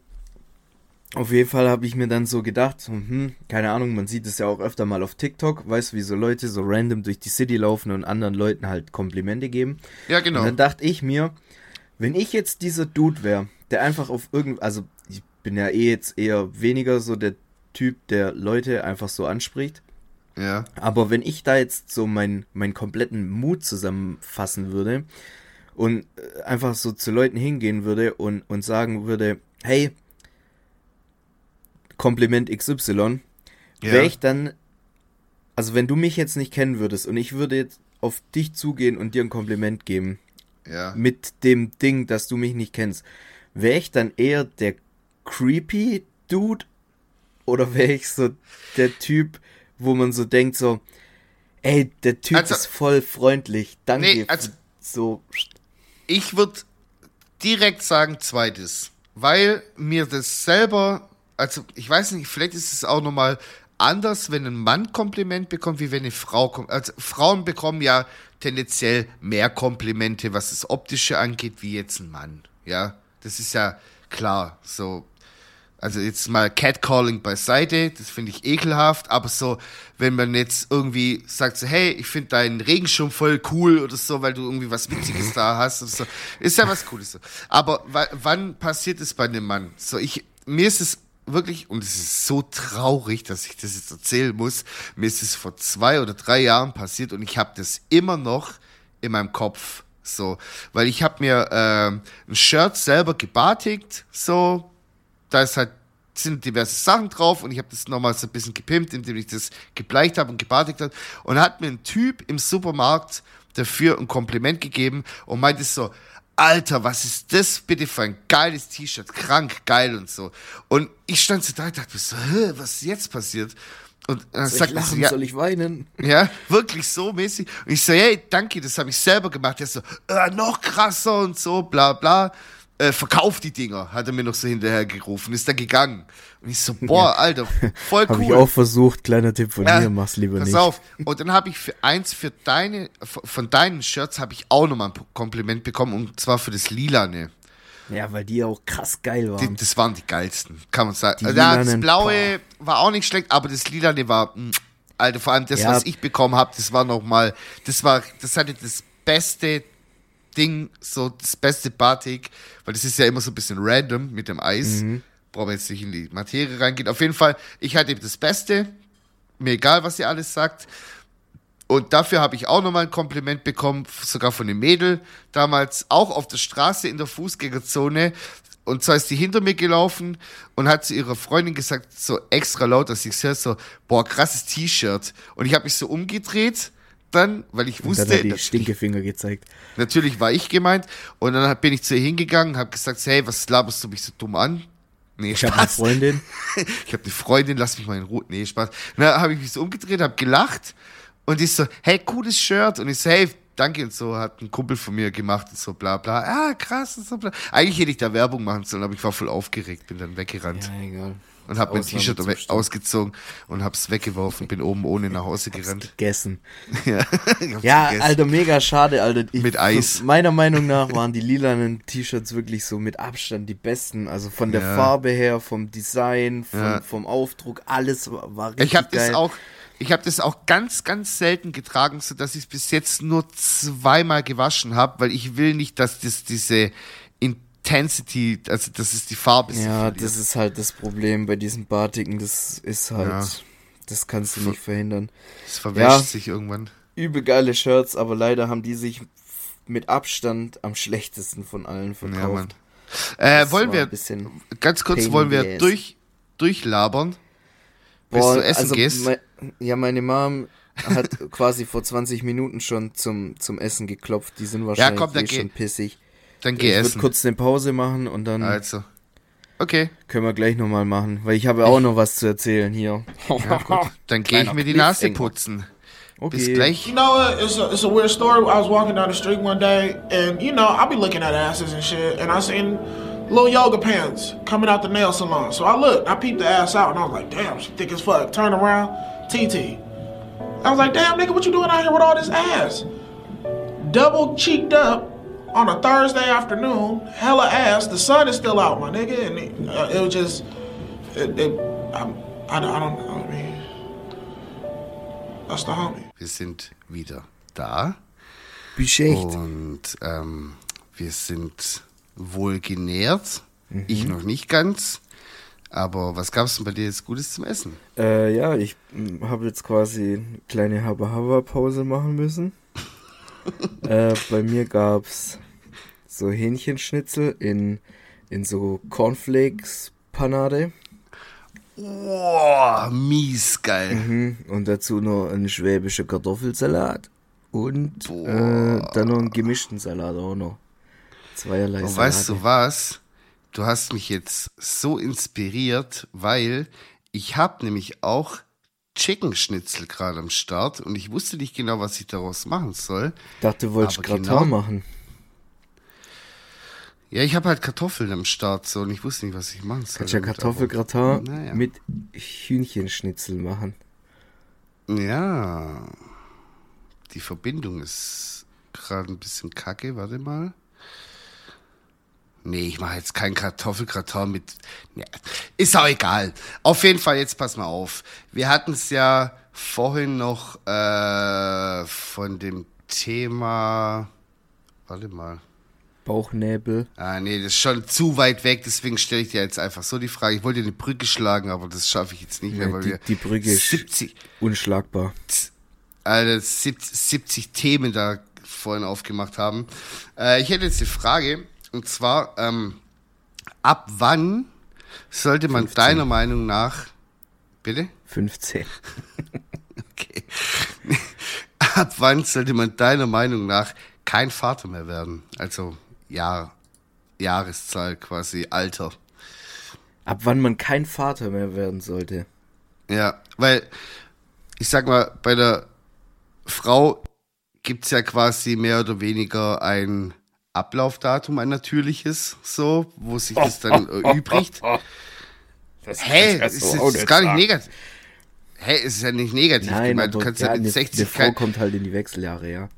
auf jeden Fall habe ich mir dann so gedacht, so, hm, keine Ahnung, man sieht es ja auch öfter mal auf TikTok, weißt du, wie so Leute so random durch die City laufen und anderen Leuten halt Komplimente geben. Ja, genau. Und dann dachte ich mir, wenn ich jetzt dieser Dude wäre, der einfach auf irgend, also ich bin ja eh jetzt eher weniger so der Typ, der Leute einfach so anspricht. Ja. Aber wenn ich da jetzt so meinen meinen kompletten Mut zusammenfassen würde und äh, einfach so zu Leuten hingehen würde und, und sagen würde, hey, Kompliment XY, Ja. wäre ich dann, also wenn du mich jetzt nicht kennen würdest und ich würde jetzt auf dich zugehen und dir ein Kompliment geben, Ja. mit dem Ding, dass du mich nicht kennst, wäre ich dann eher der creepy Dude oder wäre ich so der Typ, wo man so denkt so, ey, der Typ Also- ist voll freundlich, danke. Nee, also- so, Ich würde direkt sagen zweites, weil mir das selber, also ich weiß nicht, vielleicht ist es auch nochmal anders, wenn ein Mann Kompliment bekommt, wie wenn eine Frau kommt. Also Frauen bekommen ja tendenziell mehr Komplimente, was das Optische angeht, wie jetzt ein Mann. Ja, das ist ja klar. So, also jetzt mal Catcalling beiseite, das finde ich ekelhaft, aber so, wenn man jetzt irgendwie sagt so, hey, ich finde deinen Regenschirm voll cool oder so, weil du irgendwie was Witziges da hast oder so, ist ja was Cooles so. Aber wa- wann passiert es bei einem Mann? So, ich, mir ist es wirklich, und es ist so traurig, dass ich das jetzt erzählen muss, mir ist es vor zwei oder drei Jahren passiert und ich habe das immer noch in meinem Kopf. So, weil ich habe mir ähm, ein Shirt selber gebartigt, so, da ist halt sind diverse Sachen drauf und ich habe das nochmal so ein bisschen gepimpt, indem ich das gebleicht habe und gebartigt habe. Und hat mir ein Typ im Supermarkt dafür ein Kompliment gegeben und meinte so, Alter, was ist das bitte für ein geiles T-Shirt? Krank, geil und so. Und ich stand so da und dachte so, Hä, was ist jetzt passiert? Und dann Soll sagt ich er so, lachen, ja, soll ich weinen? ja, wirklich so mäßig. Und ich so, hey, danke, das habe ich selber gemacht. Er so, äh, noch krasser und so, bla bla. Äh, verkauf die Dinger, hat er mir noch so hinterher gerufen, ist da gegangen. Und ich so, boah, Alter, voll Habe cool. ich auch versucht, kleiner Tipp von Ja, mir, mach's lieber pass nicht. auf. Und dann habe ich für eins für deine, von deinen Shirts habe ich auch nochmal ein Kompliment bekommen und zwar für das Lilane. Ja, weil die auch krass geil Die, waren. das waren die geilsten, kann man sagen. Die Also, ja, das blaue war auch nicht schlecht, aber das lilane war, mh, Alter, vor allem das, Ja. was ich bekommen habe, das war nochmal, das war, das hatte das beste Ding, so das beste Batik, weil das ist ja immer so ein bisschen random mit dem Eis. Mhm. Brauchen wir jetzt nicht in die Materie reingehen. Auf jeden Fall, ich hatte das Beste, mir egal, was ihr alles sagt. Und dafür habe ich auch nochmal ein Kompliment bekommen, sogar von dem Mädel, damals auch auf der Straße in der Fußgängerzone. Und zwar ist die hinter mir gelaufen und hat zu ihrer Freundin gesagt, so extra laut, dass ich höre, so, boah, krasses T-Shirt. Und ich habe mich so umgedreht, dann, weil ich Und wusste, dann hat die dass- Stinkefinger gezeigt. natürlich war ich gemeint. Und dann bin ich zu ihr hingegangen und habe gesagt, hey, was laberst du mich so dumm an? Nee, Ich habe eine. Freundin. Ich habe eine Freundin, lass mich mal in Ruhe. Nee, Spaß. Und dann habe ich mich so umgedreht, habe gelacht und ich so, hey, cooles Shirt. Und ich so, hey, danke und so, hat ein Kumpel von mir gemacht und so, bla bla. Ah, krass und so, bla. Eigentlich hätte ich da Werbung machen sollen, aber ich war voll aufgeregt, bin dann weggerannt Ja, egal. Und habe mein T-Shirt ausgezogen und hab's weggeworfen, bin oben ohne nach Hause gerannt. Gegessen. Ja, hab's Ja, gegessen. Alter, mega schade, Alter. Ich, Mit Eis. Meiner Meinung nach waren die lilanen T-Shirts wirklich so mit Abstand die besten. Also von der Ja. Farbe her, vom Design, vom, Ja. vom Aufdruck, alles war richtig Ich habe das auch, ich habe das auch ganz, ganz selten getragen, so dass ich es bis jetzt nur zweimal gewaschen habe, weil ich will nicht, dass das diese Intensity, also dass es die Farbe Ja, das ist halt das Problem bei diesen Batiken. Das ist halt, Ja. das kannst du nicht verhindern. Es verwäscht Ja. sich irgendwann. Übel geile Shirts, aber leider haben die sich mit Abstand am schlechtesten von allen verkauft. Ja, Mann. Äh, Das wollen wir ein bisschen ganz kurz pain wollen wir durch durchlabern, bis Boah, du essen also gehst. mei- ja, meine Mom hat quasi vor 20 Minuten schon zum, zum Essen geklopft. Die sind wahrscheinlich komm, dann eh schon pissig. Dann geh ich würde essen. kurz eine Pause machen und dann Also. Okay. können wir gleich nochmal machen, weil ich habe auch noch was zu erzählen hier. Ja, gut. Dann gehe ich mir die Nase putzen. Okay. Bis gleich. You know what? It's a, it's a weird story. I was walking down the street one day, and you know, I'll be looking at asses and shit, and I seen little yoga pants coming out the nail salon. So I looked, I peeped the ass out, and I was like, damn, she thick as fuck. Turn around, TT. I was like, damn, nigga, what you doing out here with all this ass? Double cheeked up on a Thursday afternoon, hella ass. The sun is still out, my nigga, and it, uh, it was just, it, it, I'm, I, don't- I don't know. I mean, that's the homie. Wir sind wieder da. Beschächt. Und ähm, wir sind wohl genährt. Ich noch nicht ganz. Aber was gab es denn bei dir jetzt Gutes zum Essen? Äh, ja, ich habe jetzt quasi eine kleine Habba-Habba-Pause machen müssen. äh, bei mir gab's so Hähnchenschnitzel in, in so Cornflakes-Panade. Boah, mies geil. Mhm. Und dazu noch ein schwäbischer Kartoffelsalat. Und äh, dann noch einen gemischten Salat auch noch. Zweierlei Und Salate. weißt du was? Du hast mich jetzt so inspiriert, weil ich habe nämlich auch Chicken Schnitzel gerade am Start und ich wusste nicht genau, was ich daraus machen soll. Ich dachte, du wolltest Gratin genau- machen. Ja, ich habe halt Kartoffeln am Start so und ich wusste nicht, was ich machen soll. Kannst ja damit, Kartoffelgratin Naja. mit Hühnchenschnitzel machen. Ja. Die Verbindung ist gerade ein bisschen kacke. Warte mal. Nee, ich mache jetzt kein Kartoffelgratin mit. Ja, ist auch egal. Auf jeden Fall, jetzt pass mal auf. Wir hatten es ja vorhin noch äh, von dem Thema. Warte mal. Bauchnäbel. Ah, nee, das ist schon zu weit weg, deswegen stelle ich dir jetzt einfach so die Frage. Ich wollte eine Brücke schlagen, aber das schaffe ich jetzt nicht mehr, Ja, weil die- wir die Brücke ist- 70, Unschlagbar. Alter, 70, 70 Themen da vorhin aufgemacht haben. Äh, ich hätte jetzt eine Frage, und zwar, ähm, ab wann sollte man 15. deiner Meinung nach, bitte? 15. Okay. ab wann sollte man deiner Meinung nach kein Vater mehr werden? Also Jahr, Jahreszahl quasi, Alter. Ab wann man kein Vater mehr werden sollte. Ja, weil, ich sag mal, bei der Frau gibt's ja quasi mehr oder weniger ein Ablaufdatum, ein natürliches, so, wo sich das dann erübrigt. Das ist, ist, nicht gar nicht negativ. Hä, es ist ja nicht negativ Nein, gemeint. Du kannst ja, ja mit eine, 60 eine Frau kein, kommt halt in die Wechseljahre, ja.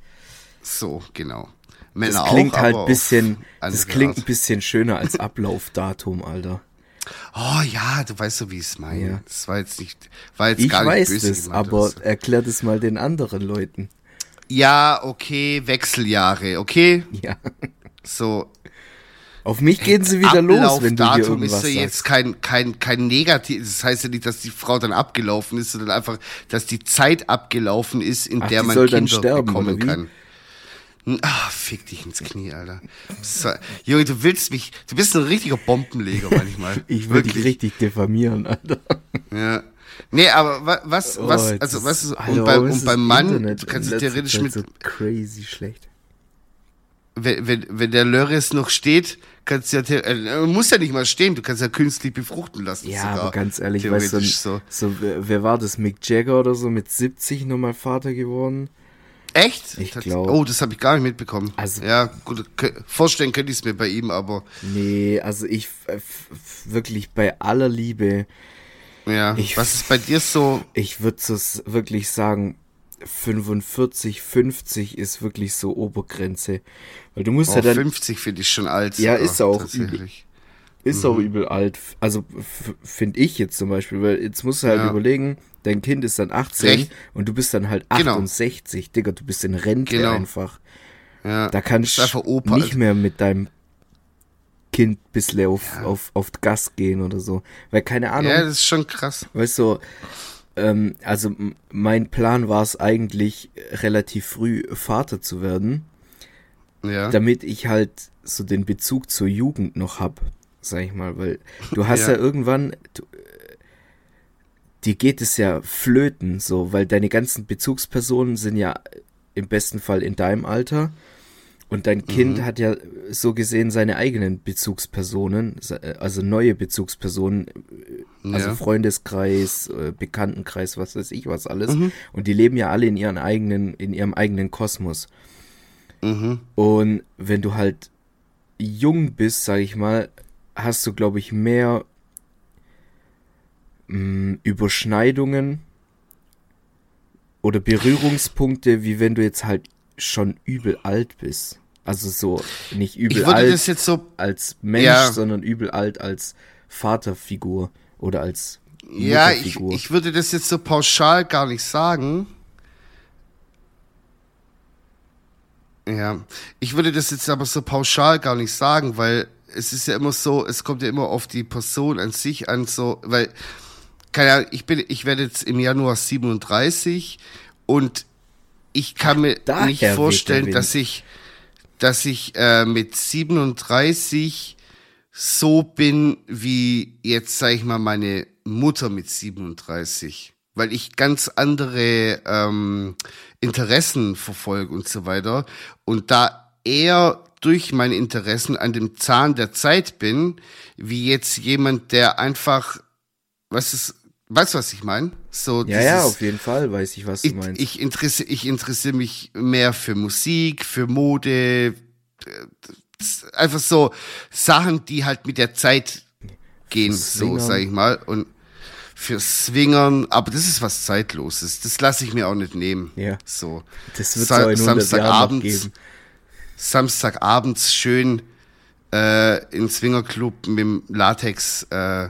So, genau. Männer Das klingt auch, halt aber ein bisschen, das klingt ein bisschen schöner als Ablaufdatum, Alter. Oh ja, du weißt so, wie ich es meine. Ja. Das war jetzt nicht, war jetzt Ich gar nicht weiß böse das, gemeint, aber also. erklär das mal den anderen Leuten. Ja, okay, Wechseljahre, okay? Ja. So, Auf mich gehen sie wieder los, wenn du hier Ablaufdatum irgendwas ist ja sagst. jetzt kein, kein, kein negativ, das heißt ja nicht, dass die Frau dann abgelaufen ist, sondern einfach, dass die Zeit abgelaufen ist, in Ach, der man Kinder sterben, bekommen kann. Ah, fick dich ins Knie, Alter. So, Junge, du willst mich, du bist ein richtiger Bombenleger manchmal. Ich würde dich richtig diffamieren, Alter. Ja. Nee, aber wa- was, was, Oh, jetzt also was ist, Alter, und, bei, und beim Mann, Internet du kannst letzter theoretisch mit, so crazy schlecht. wenn, wenn, wenn der Lörres noch steht, kannst du ja, the- äh, muss ja nicht mal stehen, du kannst ja künstlich befruchten lassen. Ja, sogar. aber ganz ehrlich, weißt du, so, so. so, wer, wer war das? Mick Jagger oder so mit 70 nochmal Vater geworden? Echt? Ich Tats- glaub. Oh, das habe ich gar nicht mitbekommen. Also- ja, gut, vorstellen könnte ich es mir bei ihm, aber Nee, also ich f- wirklich bei aller Liebe, ja. Ich- was ist bei dir so? ich würde so s- wirklich sagen, 45, 50 ist wirklich so Obergrenze. Weil du musst Oh, ja dann, 50 finde ich schon alt. Ja, ist auch Tatsächlich. ist Mhm. auch übel alt. Also finde ich jetzt zum Beispiel, weil jetzt musst du halt Ja. überlegen, dein Kind ist dann 18 Recht. und du bist dann halt Genau. 68. Digga, du bist in Rente Genau. einfach. Ja. Da kannst du nicht mehr mit deinem Kind bisschen auf, auf, auf Gas gehen oder so. Weil keine Ahnung, ja, das ist schon krass. weißt du, ähm, also mein Plan war es eigentlich, relativ früh Vater zu werden, Ja. damit ich halt so den Bezug zur Jugend noch hab, sag ich mal, weil du hast ja, Ja. irgendwann, du, dir geht es ja flöten, so, weil deine ganzen Bezugspersonen sind ja im besten Fall in deinem Alter und dein Mhm. Kind hat ja so gesehen seine eigenen Bezugspersonen, äh, also neue Bezugspersonen, äh, also Ja. Freundeskreis, äh, Bekanntenkreis, was weiß ich was alles. Mhm. Und die leben ja alle in ihren eigenen, in ihrem eigenen Kosmos. Mhm. Und wenn du halt jung bist, sag ich mal, hast du, glaube ich, mehr mh, Überschneidungen oder Berührungspunkte, wie wenn du jetzt halt schon übel alt bist. Also so nicht übel alt das jetzt so als Mensch, Ja. sondern übel alt als Vaterfigur oder als Ja, ich, ich würde das jetzt so pauschal gar nicht sagen. Ja, ich würde das jetzt aber so pauschal gar nicht sagen, weil es ist ja immer so, es kommt ja immer auf die Person an sich an, so, weil, keine Ahnung, ich bin, ich werde jetzt im Januar 37 und ich kann mir Daher nicht vorstellen, dass ich, dass ich äh, mit 37 so bin wie jetzt, sag ich mal, meine Mutter mit 37. Weil ich ganz andere ähm, Interessen verfolge und so weiter. Und da eher durch meine Interessen an dem Zahn der Zeit bin, wie jetzt jemand, der einfach, was ist, weißt du, was ich meine? So ja, ja, auf jeden Fall weiß ich, was du ich, meinst. ich, interessiere, ich interessiere mich mehr für Musik, für Mode, äh, einfach so Sachen, die halt mit der Zeit gehen, so Swingern. sag ich mal. Und für Swingern, aber das ist was Zeitloses. Das lasse ich mir auch nicht nehmen. Ja. So. das wird Sa- so in 100 Jahren noch Samstagabends. Samstagabends schön äh, in Swingerclub mit dem Latex äh,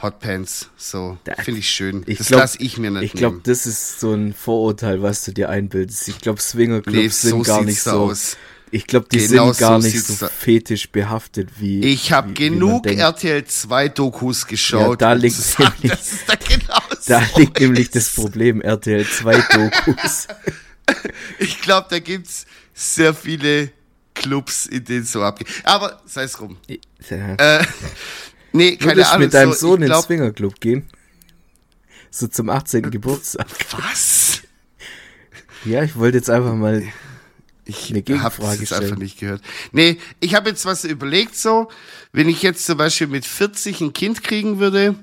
Hotpants. So, finde ich schön. Ich das lasse ich mir nicht Ich glaube, das ist so ein Vorurteil, was du dir einbildest. Ich glaube, Swingerclubs Nee, sind so gar sieht's nicht so. aus. Ich glaube, die Genau sind gar so nicht so fetisch behaftet wie. Ich habe genug. RTL 2 Dokus geschaut. Ja, da liegt sagen, nämlich- da genau Da so liegt nämlich ist. das Problem RTL 2 Dokus. Ich glaube, da gibt's sehr viele Clubs, in denen so abgeht. Aber sei es rum. Ja. Äh, nee, keine Würdest Ahnung. mit deinem so, Sohn in den glaub, Swingerclub gehen? So zum 18. Geburtstag. Was? Ja, ich wollte jetzt einfach mal Ich Eine habe es einfach nicht gehört. Nee, ich habe jetzt was überlegt so, wenn ich jetzt zum Beispiel mit 40 ein Kind kriegen würde,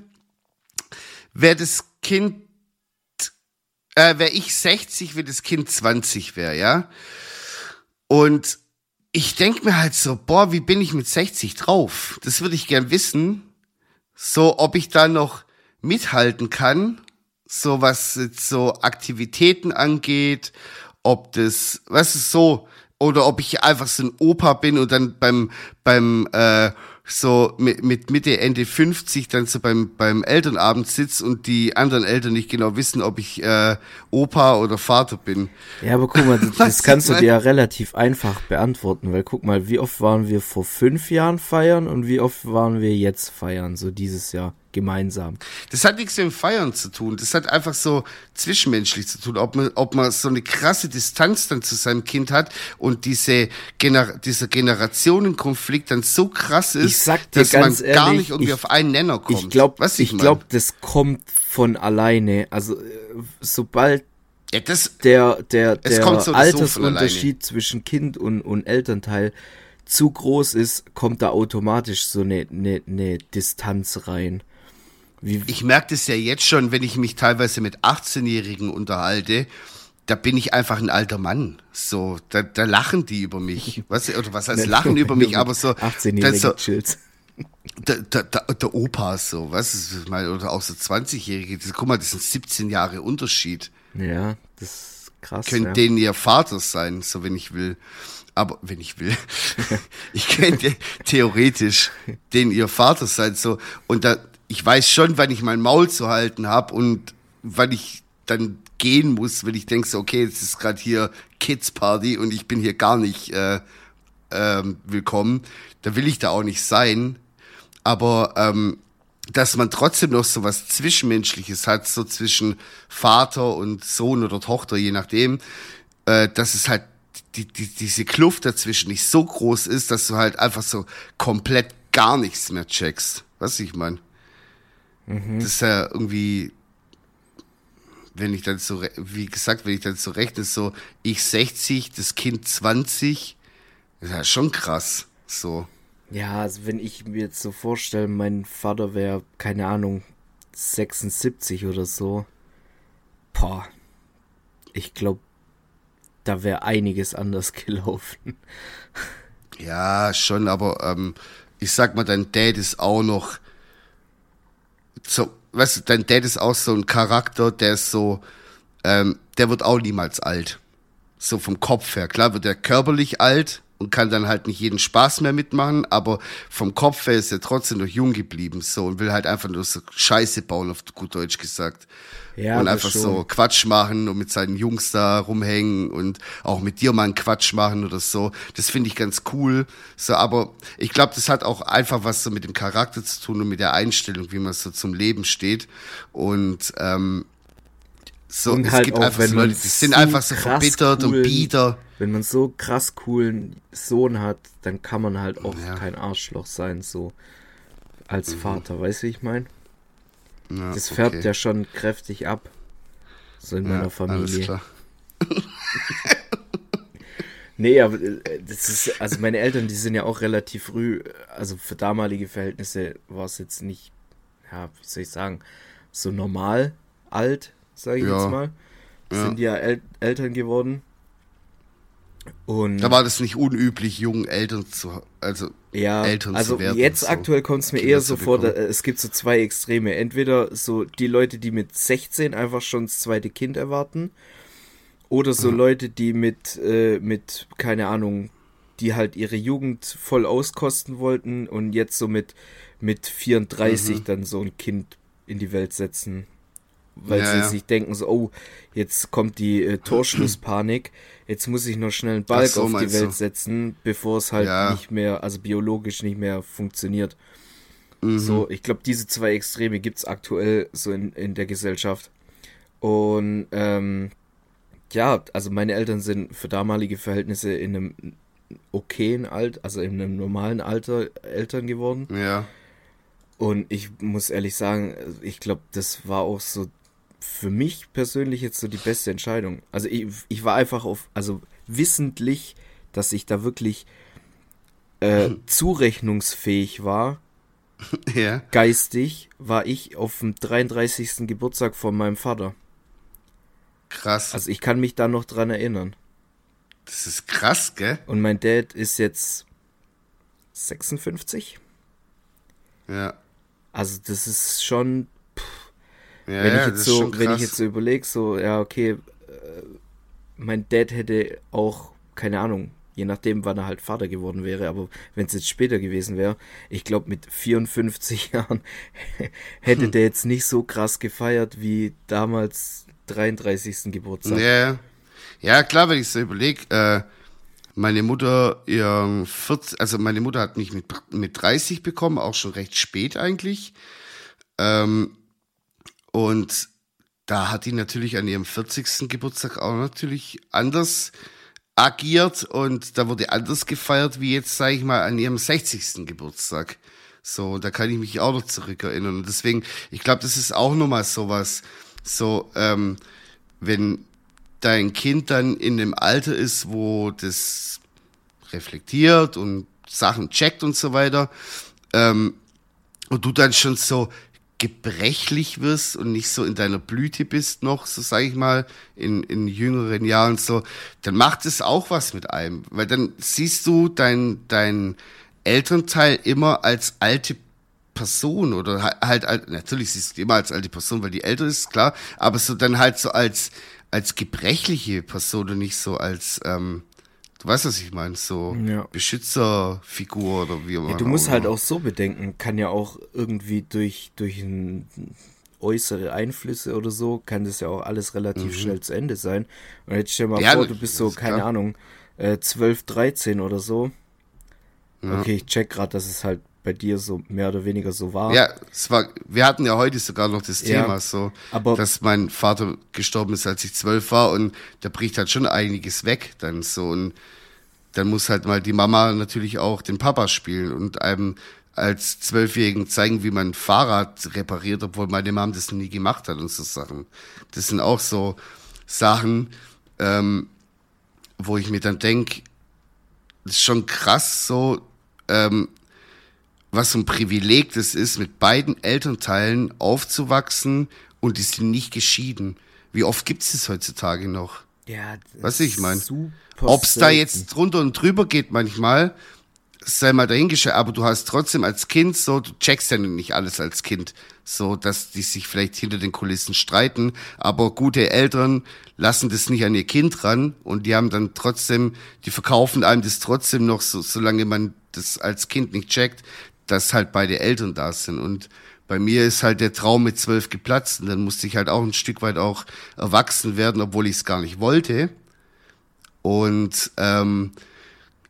wäre das Kind, äh, wäre ich 60, wenn das Kind 20 wäre, ja. Und ich denk mir halt so, boah, wie bin ich mit 60 drauf? Das würde ich gern wissen. So, ob ich da noch mithalten kann, so was jetzt so Aktivitäten angeht, ob das, was ist so, oder ob ich einfach so ein Opa bin und dann beim, beim, äh, so mit, mit Mitte, Ende 50 dann so beim, beim Elternabend sitz und die anderen Eltern nicht genau wissen, ob ich äh, Opa oder Vater bin. Ja, aber guck mal, das, das kannst du dir ja relativ einfach beantworten, weil guck mal, wie oft waren wir vor fünf Jahren feiern und wie oft waren wir jetzt feiern, so dieses Jahr gemeinsam. Das hat nichts mit dem Feiern zu tun. Das hat einfach so zwischenmenschlich zu tun. Ob man, ob man so eine krasse Distanz dann zu seinem Kind hat und diese Gener dieser Generationenkonflikt dann so krass ist, Ich dass man gar ehrlich, nicht irgendwie ich- auf einen Nenner kommt. Ich glaube, ich mein? glaube, das kommt von alleine. Also äh, sobald ja, das, der der der Altersunterschied zwischen Kind und und Elternteil zu groß ist, kommt da automatisch so eine eine, eine Distanz rein. Wie, ich merke das ja jetzt schon, wenn ich mich teilweise mit 18-Jährigen unterhalte, da bin ich einfach ein alter Mann. So, da, da lachen die über mich. Was, oder was heißt lachen über mich, aber so, 18-jährige so Chills. der, der, der, Opa so, was oder auch so 20-Jährige, das, guck mal, das sind 17 Jahre Unterschied. Ja, das ist krass. Könnte ja. denen ihr Vater sein, so wenn ich will. Aber wenn ich will, ich könnte theoretisch denen ihr Vater sein, so und da, ich weiß schon, wann ich mein Maul zu halten habe und wann ich dann gehen muss, wenn ich denke, so, okay, jetzt ist gerade hier Kids Party und ich bin hier gar nicht äh, ähm, willkommen. Da will ich da auch nicht sein. Aber ähm, dass man trotzdem noch so was Zwischenmenschliches hat, so zwischen Vater und Sohn oder Tochter, je nachdem, äh, dass es halt die, die, diese Kluft dazwischen nicht so groß ist, dass du halt einfach so komplett gar nichts mehr checkst. Was ich meine? Das ist ja irgendwie, wenn ich dann so, wie gesagt, wenn ich dann so rechne, so ich 60, das Kind 20, das ist ja schon krass. So. Ja, also wenn ich mir jetzt so vorstelle, mein Vater wäre, keine Ahnung, 76 oder so. Boah. Ich glaube, da wäre einiges anders gelaufen. Ja, schon, aber ähm, ich sag mal, dein Dad ist auch noch so, weißt du, dein Dad ist auch so ein Charakter, der ist so, ähm, der wird auch niemals alt. So vom Kopf her. Klar wird er körperlich alt und kann dann halt nicht jeden Spaß mehr mitmachen, aber vom Kopf her ist er trotzdem noch jung geblieben, so, und will halt einfach nur so Scheiße bauen, auf gut Deutsch gesagt. Ja, und einfach schon. so Quatsch machen und mit seinen Jungs da rumhängen und auch mit dir mal einen Quatsch machen oder so. Das finde ich ganz cool. So, aber ich glaube, das hat auch einfach was so mit dem Charakter zu tun und mit der Einstellung, wie man so zum Leben steht. Und ähm, so, Und es halt gibt auch, einfach so Leute, die sind einfach so verbittert und coolen- bieder. Wenn man so krass coolen Sohn hat, dann kann man halt auch Ja. kein Arschloch sein, so als Vater, weißt du, wie ich meine? Ja, Das färbt okay. ja schon kräftig ab. So in Ja, meiner Familie. Nee, aber äh, das ist, also meine Eltern, die sind ja auch relativ früh, also für damalige Verhältnisse war es jetzt nicht, ja, wie soll ich sagen, so normal alt, sage ich Ja. jetzt mal. Sind ja El Eltern geworden. Und Da war das nicht unüblich, jungen Eltern zu, also ja, Eltern zu also werden, jetzt so aktuell kommt es mir Kinder eher zu so vor, da, es gibt so zwei Extreme. Entweder so die Leute, die mit 16 einfach schon das zweite Kind erwarten, oder so Leute, die mit, äh, mit, keine Ahnung, die halt ihre Jugend voll auskosten wollten und jetzt so mit, mit Mhm. 34 dann so ein Kind in die Welt setzen. Weil Ja, sie ja. sich denken, so, oh, jetzt kommt die äh, Torschlusspanik, jetzt muss ich noch schnell einen Balk so, auf die Welt du? setzen, bevor es halt Ja. nicht mehr, also biologisch nicht mehr funktioniert. Mhm. So, ich glaube, diese zwei Extreme gibt's aktuell so in, in der Gesellschaft. Und ähm, ja, also meine Eltern sind für damalige Verhältnisse in einem okayen Alter, also in einem normalen Alter Eltern geworden. ja. Und ich muss ehrlich sagen, ich glaube, das war auch so für mich persönlich jetzt so die beste Entscheidung. Also ich, ich war einfach auf, also wissentlich, dass ich da wirklich äh, zurechnungsfähig war, Ja. geistig, war ich auf dem 33. Geburtstag von meinem Vater. Krass. Also ich kann mich da noch dran erinnern. das ist krass, gell? Und mein Dad ist jetzt 56. Ja. Also das ist schon, Ja, wenn ich jetzt so, wenn ich jetzt so überlege, so ja okay, äh, mein Dad hätte auch keine Ahnung, je nachdem, wann er halt Vater geworden wäre, aber wenn es jetzt später gewesen wäre, ich glaube mit 54 Jahren hätte Hm. der jetzt nicht so krass gefeiert wie damals 33. Geburtstag. Ja, ja, klar, wenn ich so überlege, äh, meine Mutter, ihr 40, also meine Mutter hat mich mit, mit 30 bekommen, auch schon recht spät eigentlich. Ähm, und da hat die natürlich an ihrem 40. Geburtstag auch natürlich anders agiert und da wurde anders gefeiert wie jetzt, sage ich mal, an ihrem 60. Geburtstag. So, da kann ich mich auch noch zurückerinnern. Und deswegen, ich glaube, das ist auch nochmal sowas, so, ähm, wenn dein Kind dann in dem Alter ist, wo das reflektiert und Sachen checkt und so weiter, ähm, und du dann schon so gebrechlich wirst und nicht so in deiner Blüte bist noch, so sage ich mal, in, in jüngeren Jahren so, dann macht es auch was mit einem. Weil dann siehst du dein, dein Elternteil immer als alte Person oder halt, halt, natürlich siehst du immer als alte Person, weil die älter ist, klar, aber so dann halt so als, als gebrechliche Person und nicht so als, ähm, du weißt, was ich meine, so Ja. Beschützerfigur oder wie auch immer. Ja, du musst halt auch so bedenken, kann ja auch irgendwie durch, durch ein, äußere Einflüsse oder so, kann das ja auch alles relativ schnell zu Ende sein. Und jetzt stell mal Mhm. Ja, vor, du bist so, keine klar. Ahnung, äh, 12, 13 oder so. Okay, ich check gerade, dass es halt bei dir so mehr oder weniger so war. Ja, es war, wir hatten ja heute sogar noch das Ja, Thema, so, dass mein Vater gestorben ist, als ich zwölf war und da bricht halt schon einiges weg, dann so und dann muss halt mal die Mama natürlich auch den Papa spielen und einem als Zwölfjährigen zeigen, wie man ein Fahrrad repariert, obwohl meine Mom das nie gemacht hat und so Sachen. Das sind auch so Sachen, ähm, wo ich mir dann denk, das ist schon krass so, ähm, was ein Privileg das ist, mit beiden Elternteilen aufzuwachsen und die sind nicht geschieden. Wie oft gibt's das heutzutage noch? ja Was ich mein. super Ob's da jetzt drunter und drüber geht manchmal, sei mal dahingestellt, aber du hast trotzdem als Kind so, du checkst ja nicht alles als Kind, so, dass die sich vielleicht hinter den Kulissen streiten, aber gute Eltern lassen das nicht an ihr Kind ran und die haben dann trotzdem, die verkaufen einem das trotzdem noch, so, solange man das als Kind nicht checkt, dass halt beide Eltern da sind und bei mir ist halt der Traum mit zwölf geplatzt und dann musste ich halt auch ein Stück weit auch erwachsen werden, obwohl ich es gar nicht wollte. Und ähm,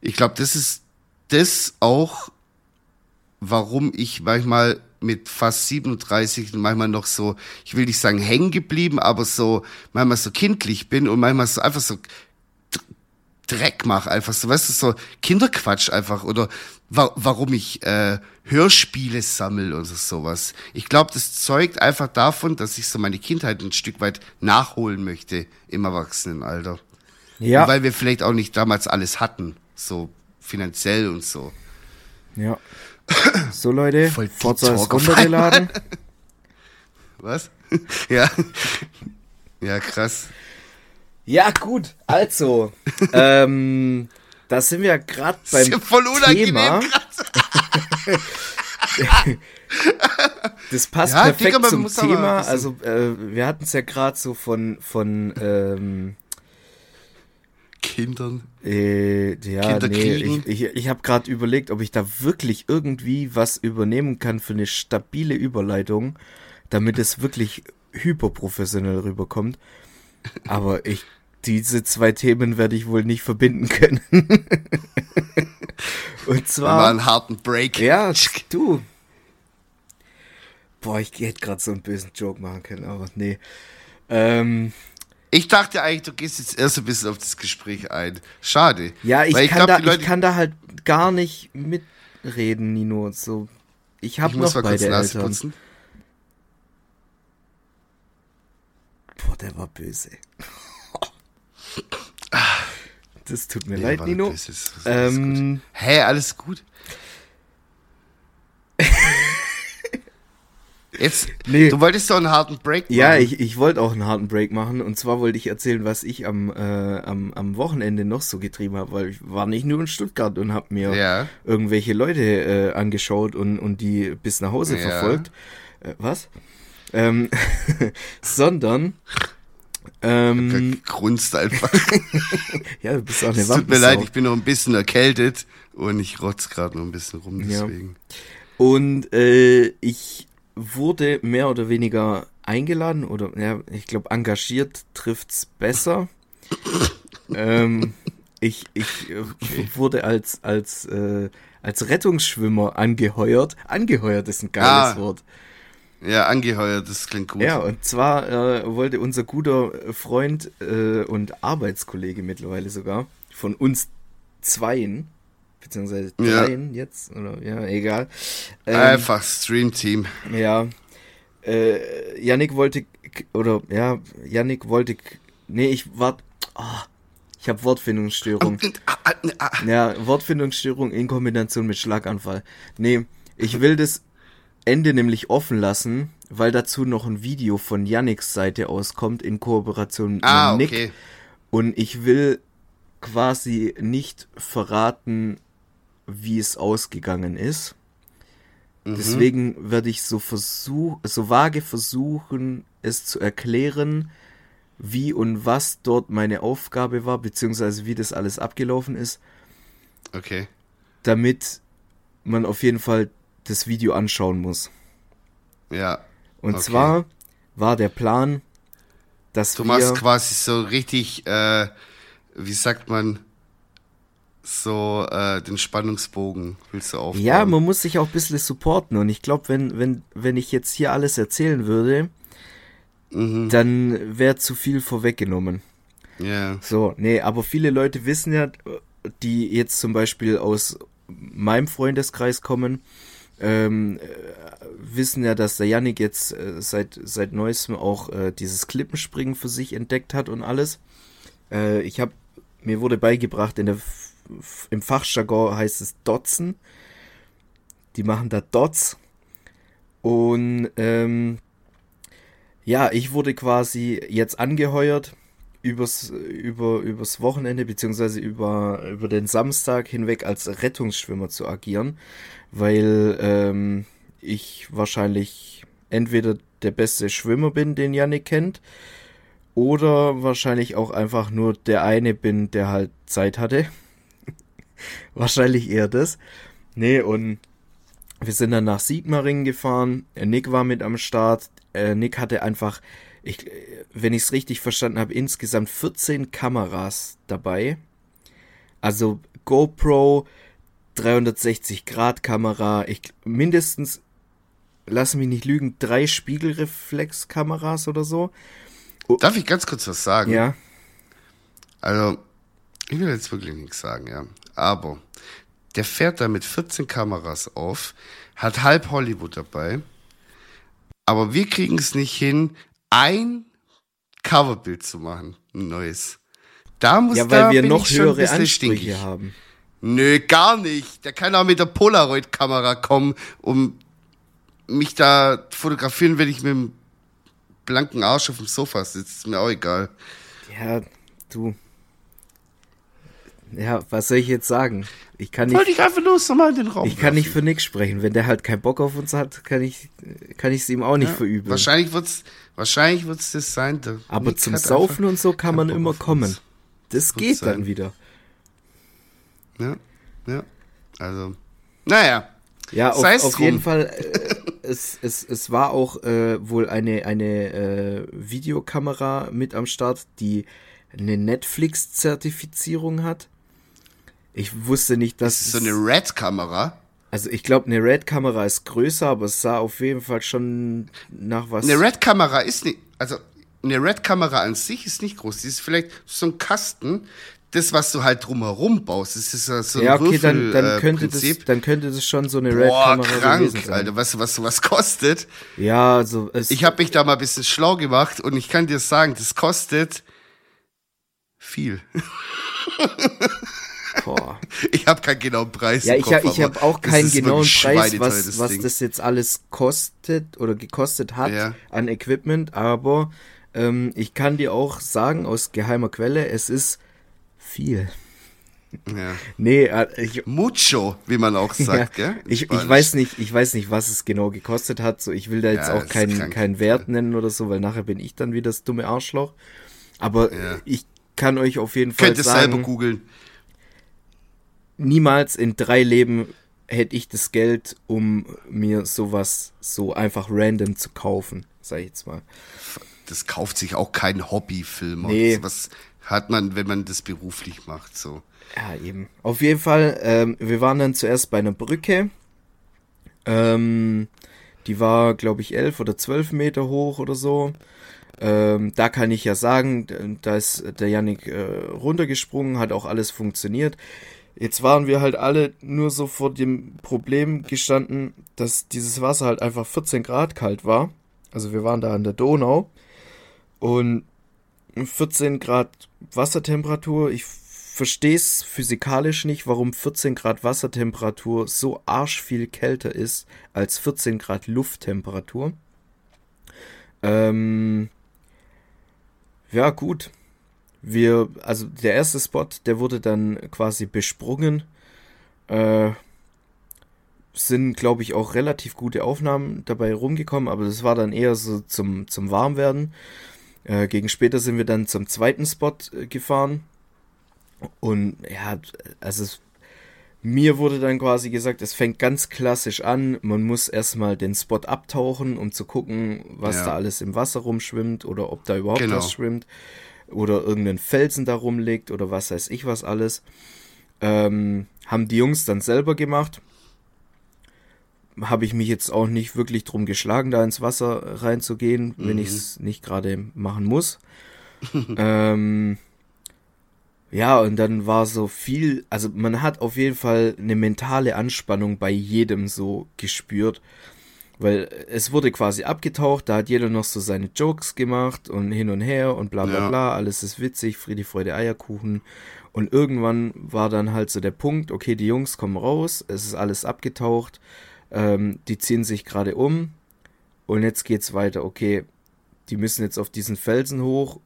ich glaube, das ist das auch, warum ich manchmal mit fast 37 manchmal noch so, ich will nicht sagen hängen geblieben, aber so manchmal so kindlich bin und manchmal so einfach so Dreck mache, einfach so, weißt du, so Kinderquatsch einfach oder wa warum ich äh, Hörspiele sammel oder sowas. Ich glaube, das zeugt einfach davon, dass ich so meine Kindheit ein Stück weit nachholen möchte im Erwachsenenalter. Ja, Und weil wir vielleicht auch nicht damals alles hatten, so finanziell und so. ja. So Leute, Voll Forza ist runtergeladen. Was? ja. Ja, krass. Ja, gut. Also, ähm, da sind wir gerade Das beim ist ja voll unangenehm Thema. Das passt Ja, perfekt Digga, zum Thema. Also, äh, wir hatten es ja gerade so von, von ähm, Kindern. äh, ja, nee, ich, ich, ich habe gerade überlegt, ob ich da wirklich irgendwie was übernehmen kann für eine stabile Überleitung, damit es wirklich hyperprofessionell rüberkommt. Aber ich, diese zwei Themen werde ich wohl nicht verbinden können. Und Mal zwar. einen harten Break. Ja, du. Boah, ich hätte gerade so einen bösen Joke machen können, aber nee. Ähm, Ich dachte eigentlich, du gehst jetzt erst ein bisschen auf das Gespräch ein. Schade. ja, ich, Weil kann glaub, da, ich kann da halt gar nicht mitreden, Nino. So, ich habe ich muss noch mal kurz beide Nase Eltern. putzen. Boah, der war böse. Das tut mir Nee, leid, Nino. böse, das ist alles gut. Ähm, Hä, alles gut? Jetzt, Nee. du wolltest doch einen harten Break machen. ja, ich, ich wollte auch einen harten Break machen. Und zwar wollte ich erzählen, was ich am, äh, am, am Wochenende noch so getrieben habe, weil ich war nicht nur in Stuttgart und habe mir Ja. irgendwelche Leute äh, angeschaut und, und die bis nach Hause Ja. verfolgt. Äh, was? Ähm, sondern ähm, Grunzt einfach. ja, du bist auch eine Es tut mir leid, ich bin noch ein bisschen erkältet und ich rotz gerade noch ein bisschen rum, Ja. deswegen. Und äh, ich wurde mehr oder weniger eingeladen oder ja, ich glaube engagiert trifft's besser. ähm, ich ich äh, wurde als als äh, als Rettungsschwimmer angeheuert. Angeheuert ist ein geiles Ah. Wort. Ja, angeheuert, das klingt gut. Ja, und zwar äh, wollte unser guter Freund äh, und Arbeitskollege mittlerweile sogar von uns zweien, beziehungsweise Ja. dreien jetzt, oder ja, egal. Ähm, Einfach Stream Team. ja. Äh, Yannick wollte, oder ja, Yannick wollte, nee, ich war, ah, ich habe Wortfindungsstörung. Ah, ah. Ja, Wortfindungsstörung in Kombination mit Schlaganfall. Nee, ich will das Ende nämlich offen lassen, weil dazu noch ein Video von Yannicks Seite auskommt in Kooperation mit Ah, Nick. okay. Und ich will quasi nicht verraten, wie es ausgegangen ist. Mhm. Deswegen werde ich so versuch, so vage versuchen, es zu erklären, wie und was dort meine Aufgabe war, beziehungsweise wie das alles abgelaufen ist, Okay. damit man auf jeden Fall das Video anschauen muss. Ja. Und Okay. zwar war der Plan, dass Du wir machst quasi so richtig, äh, wie sagt man, so äh, den Spannungsbogen willst du aufbauen. Ja, man muss sich auch ein bisschen supporten. Und ich glaube, wenn, wenn, wenn ich jetzt hier alles erzählen würde, Mhm. dann wäre zu viel vorweggenommen. Ja. So, nee, aber viele Leute wissen ja, die jetzt zum Beispiel aus meinem Freundeskreis kommen, ähm, äh, wissen ja, dass der Yannick jetzt äh, seit, seit neuestem auch äh, dieses Klippenspringen für sich entdeckt hat und alles. Äh, ich habe, mir wurde beigebracht, in der, im Fachjargon heißt es Dotzen. Die machen da Dots. Und ähm, ja, ich wurde quasi jetzt angeheuert übers, über, übers Wochenende beziehungsweise über, über den Samstag hinweg als Rettungsschwimmer zu agieren, weil ähm, ich wahrscheinlich entweder der beste Schwimmer bin, den Yannick kennt, oder wahrscheinlich auch einfach nur der eine bin, der halt Zeit hatte. wahrscheinlich eher das. Nee, und wir sind dann nach Sigmaringen gefahren. Nick war mit am Start. Äh, Nick hatte einfach, ich, wenn ich es richtig verstanden habe, insgesamt 14 Kameras dabei. Also GoPro, 360 Grad Kamera, ich mindestens, lass mich nicht lügen, drei Spiegelreflexkameras oder so. Darf ich ganz kurz was sagen? Ja, Also, ich will jetzt wirklich nichts sagen, ja. Aber der fährt da mit 14 Kameras auf, hat halb Hollywood dabei, aber wir kriegen es nicht hin, ein Coverbild zu machen, ein neues. Da muss ja, da weil wir bin noch höhere Ansprüche stinkig. haben. Nö, gar nicht. Der kann auch mit der Polaroid-Kamera kommen, um mich da fotografieren, wenn ich mit dem blanken Arsch auf dem Sofa sitze. Ist mir auch egal. Ja, du. Ja, was soll ich jetzt sagen? Ich kann Wollte nicht, ich einfach los nochmal in den Raum ich kann nicht für Nick sprechen. Wenn der halt keinen Bock auf uns hat, kann ich, kann ich es ihm auch nicht verübeln. Wahrscheinlich wird's, wahrscheinlich wird's das sein. Aber Nick zum Saufen und so kann man Bock immer kommen. Das Wird geht sein. dann wieder. Ja, ja. Also, naja. Ja, auf, auf jeden Fall. Äh, es, es, es war auch äh, wohl eine, eine äh, Videokamera mit am Start, die eine Netflix-Zertifizierung hat. Ich wusste nicht, dass. Das ist so eine Red-Kamera. also ich glaube, eine Red-Kamera ist größer, aber es sah auf jeden Fall schon nach was. Eine Red-Kamera ist nicht, also eine Red-Kamera an sich ist nicht groß. Die ist vielleicht so ein Kasten. Das, was du halt drumherum baust, das ist ja so ein ja, okay, dann, Würfel, dann, äh, könnte das, Prinzip. dann könnte das schon so eine Red-Kamera gewesen krank, sein. Alter. Du, was sowas kostet? Ja, also es, Ich habe mich da mal ein bisschen schlau gemacht und ich kann dir sagen, das kostet Viel. Boah. Ich habe keinen genauen Preis. Ja, ich, Kopf, hab- habe auch das keinen genauen Preis, was, was Ding. das jetzt alles kostet oder gekostet hat Ja. an Equipment, aber ähm, ich kann dir auch sagen aus geheimer Quelle, es ist viel. Ja. Nee, äh, ich, Mucho, wie man auch sagt, ja, gell? Ich, ich weiß nicht, ich weiß nicht, was es genau gekostet hat. So, ich will da jetzt Ja, auch keinen krank. keinen Wert nennen oder so, weil nachher bin ich dann wieder das dumme Arschloch. Aber Ja. ich kann euch auf jeden Fall Könnt ihr selber googeln. niemals in drei Leben hätte ich das Geld, um mir sowas so einfach random zu kaufen, sag ich jetzt mal. Das kauft sich auch kein Hobbyfilmer. Nee. Was hat man, wenn man das beruflich macht, so. Ja, eben. Auf jeden Fall, ähm, wir waren dann zuerst bei einer Brücke. Ähm, die war, glaube ich, elf oder zwölf Meter hoch oder so. Ähm, da kann ich ja sagen, da ist der Yannick äh, runtergesprungen, hat auch alles funktioniert. Jetzt waren wir halt alle nur so vor dem Problem gestanden, dass dieses Wasser halt einfach 14 Grad kalt war. Also wir waren da an der Donau und 14 Grad Wassertemperatur. Ich verstehe es physikalisch nicht, warum 14 Grad Wassertemperatur so arsch viel kälter ist als 14 Grad Lufttemperatur. Ähm, ja, gut. Wir, also der erste Spot, der wurde dann quasi besprungen. Äh, sind, glaube ich, auch relativ gute Aufnahmen dabei rumgekommen, aber das war dann eher so zum, zum Warmwerden. Äh, gegen später sind wir dann zum zweiten Spot äh, gefahren. Und ja, also es, mir wurde dann quasi gesagt, es fängt ganz klassisch an. Man muss erstmal den Spot abtauchen, um zu gucken, was Ja. da alles im Wasser rumschwimmt oder ob da überhaupt Genau. was schwimmt. Oder irgendein Felsen da rumliegt oder was weiß ich was alles. Ähm, haben die Jungs dann selber gemacht. Habe ich mich jetzt auch nicht wirklich drum geschlagen, da ins Wasser reinzugehen, wenn Mhm. ich es nicht gerade machen muss. ähm, ja, und dann war so viel, also man hat auf jeden Fall eine mentale Anspannung bei jedem so gespürt, weil es wurde quasi abgetaucht, da hat jeder noch so seine Jokes gemacht und hin und her und bla bla Ja. bla, alles ist witzig, Friede, Freude, Eierkuchen. Und irgendwann war dann halt so der Punkt, okay, die Jungs kommen raus, es ist alles abgetaucht, ähm, die ziehen sich gerade um und jetzt geht's weiter, okay, die müssen jetzt auf diesen Felsen hoch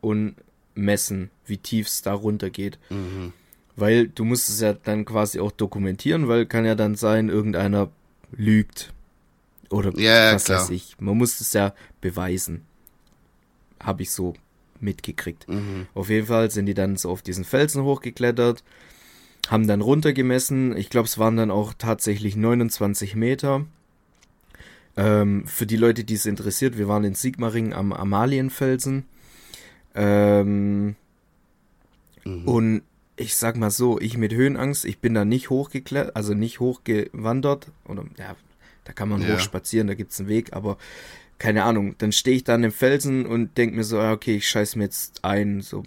und messen, wie tief es da runter geht. Mhm. Weil du musst es ja dann quasi auch dokumentieren, weil kann ja dann sein, irgendeiner lügt. Oder Ja, was klar. weiß ich. Man muss es ja beweisen. Habe ich so mitgekriegt. Mhm. Auf jeden Fall sind die dann so auf diesen Felsen hochgeklettert, haben dann runtergemessen. Ich glaube, es waren dann auch tatsächlich 29 Meter. Ähm, für die Leute, die es interessiert, wir waren in Sigmaringen am Amalienfelsen. Ähm, Mhm. und ich sag mal so, ich mit Höhenangst, ich bin da nicht hochgeklettert, also nicht hochgewandert. Oder ja, da kann man Ja. hoch spazieren, da gibt's einen Weg, aber keine Ahnung. Dann stehe ich da an dem Felsen und denk mir so, ja, okay, ich scheiß mir jetzt ein. So.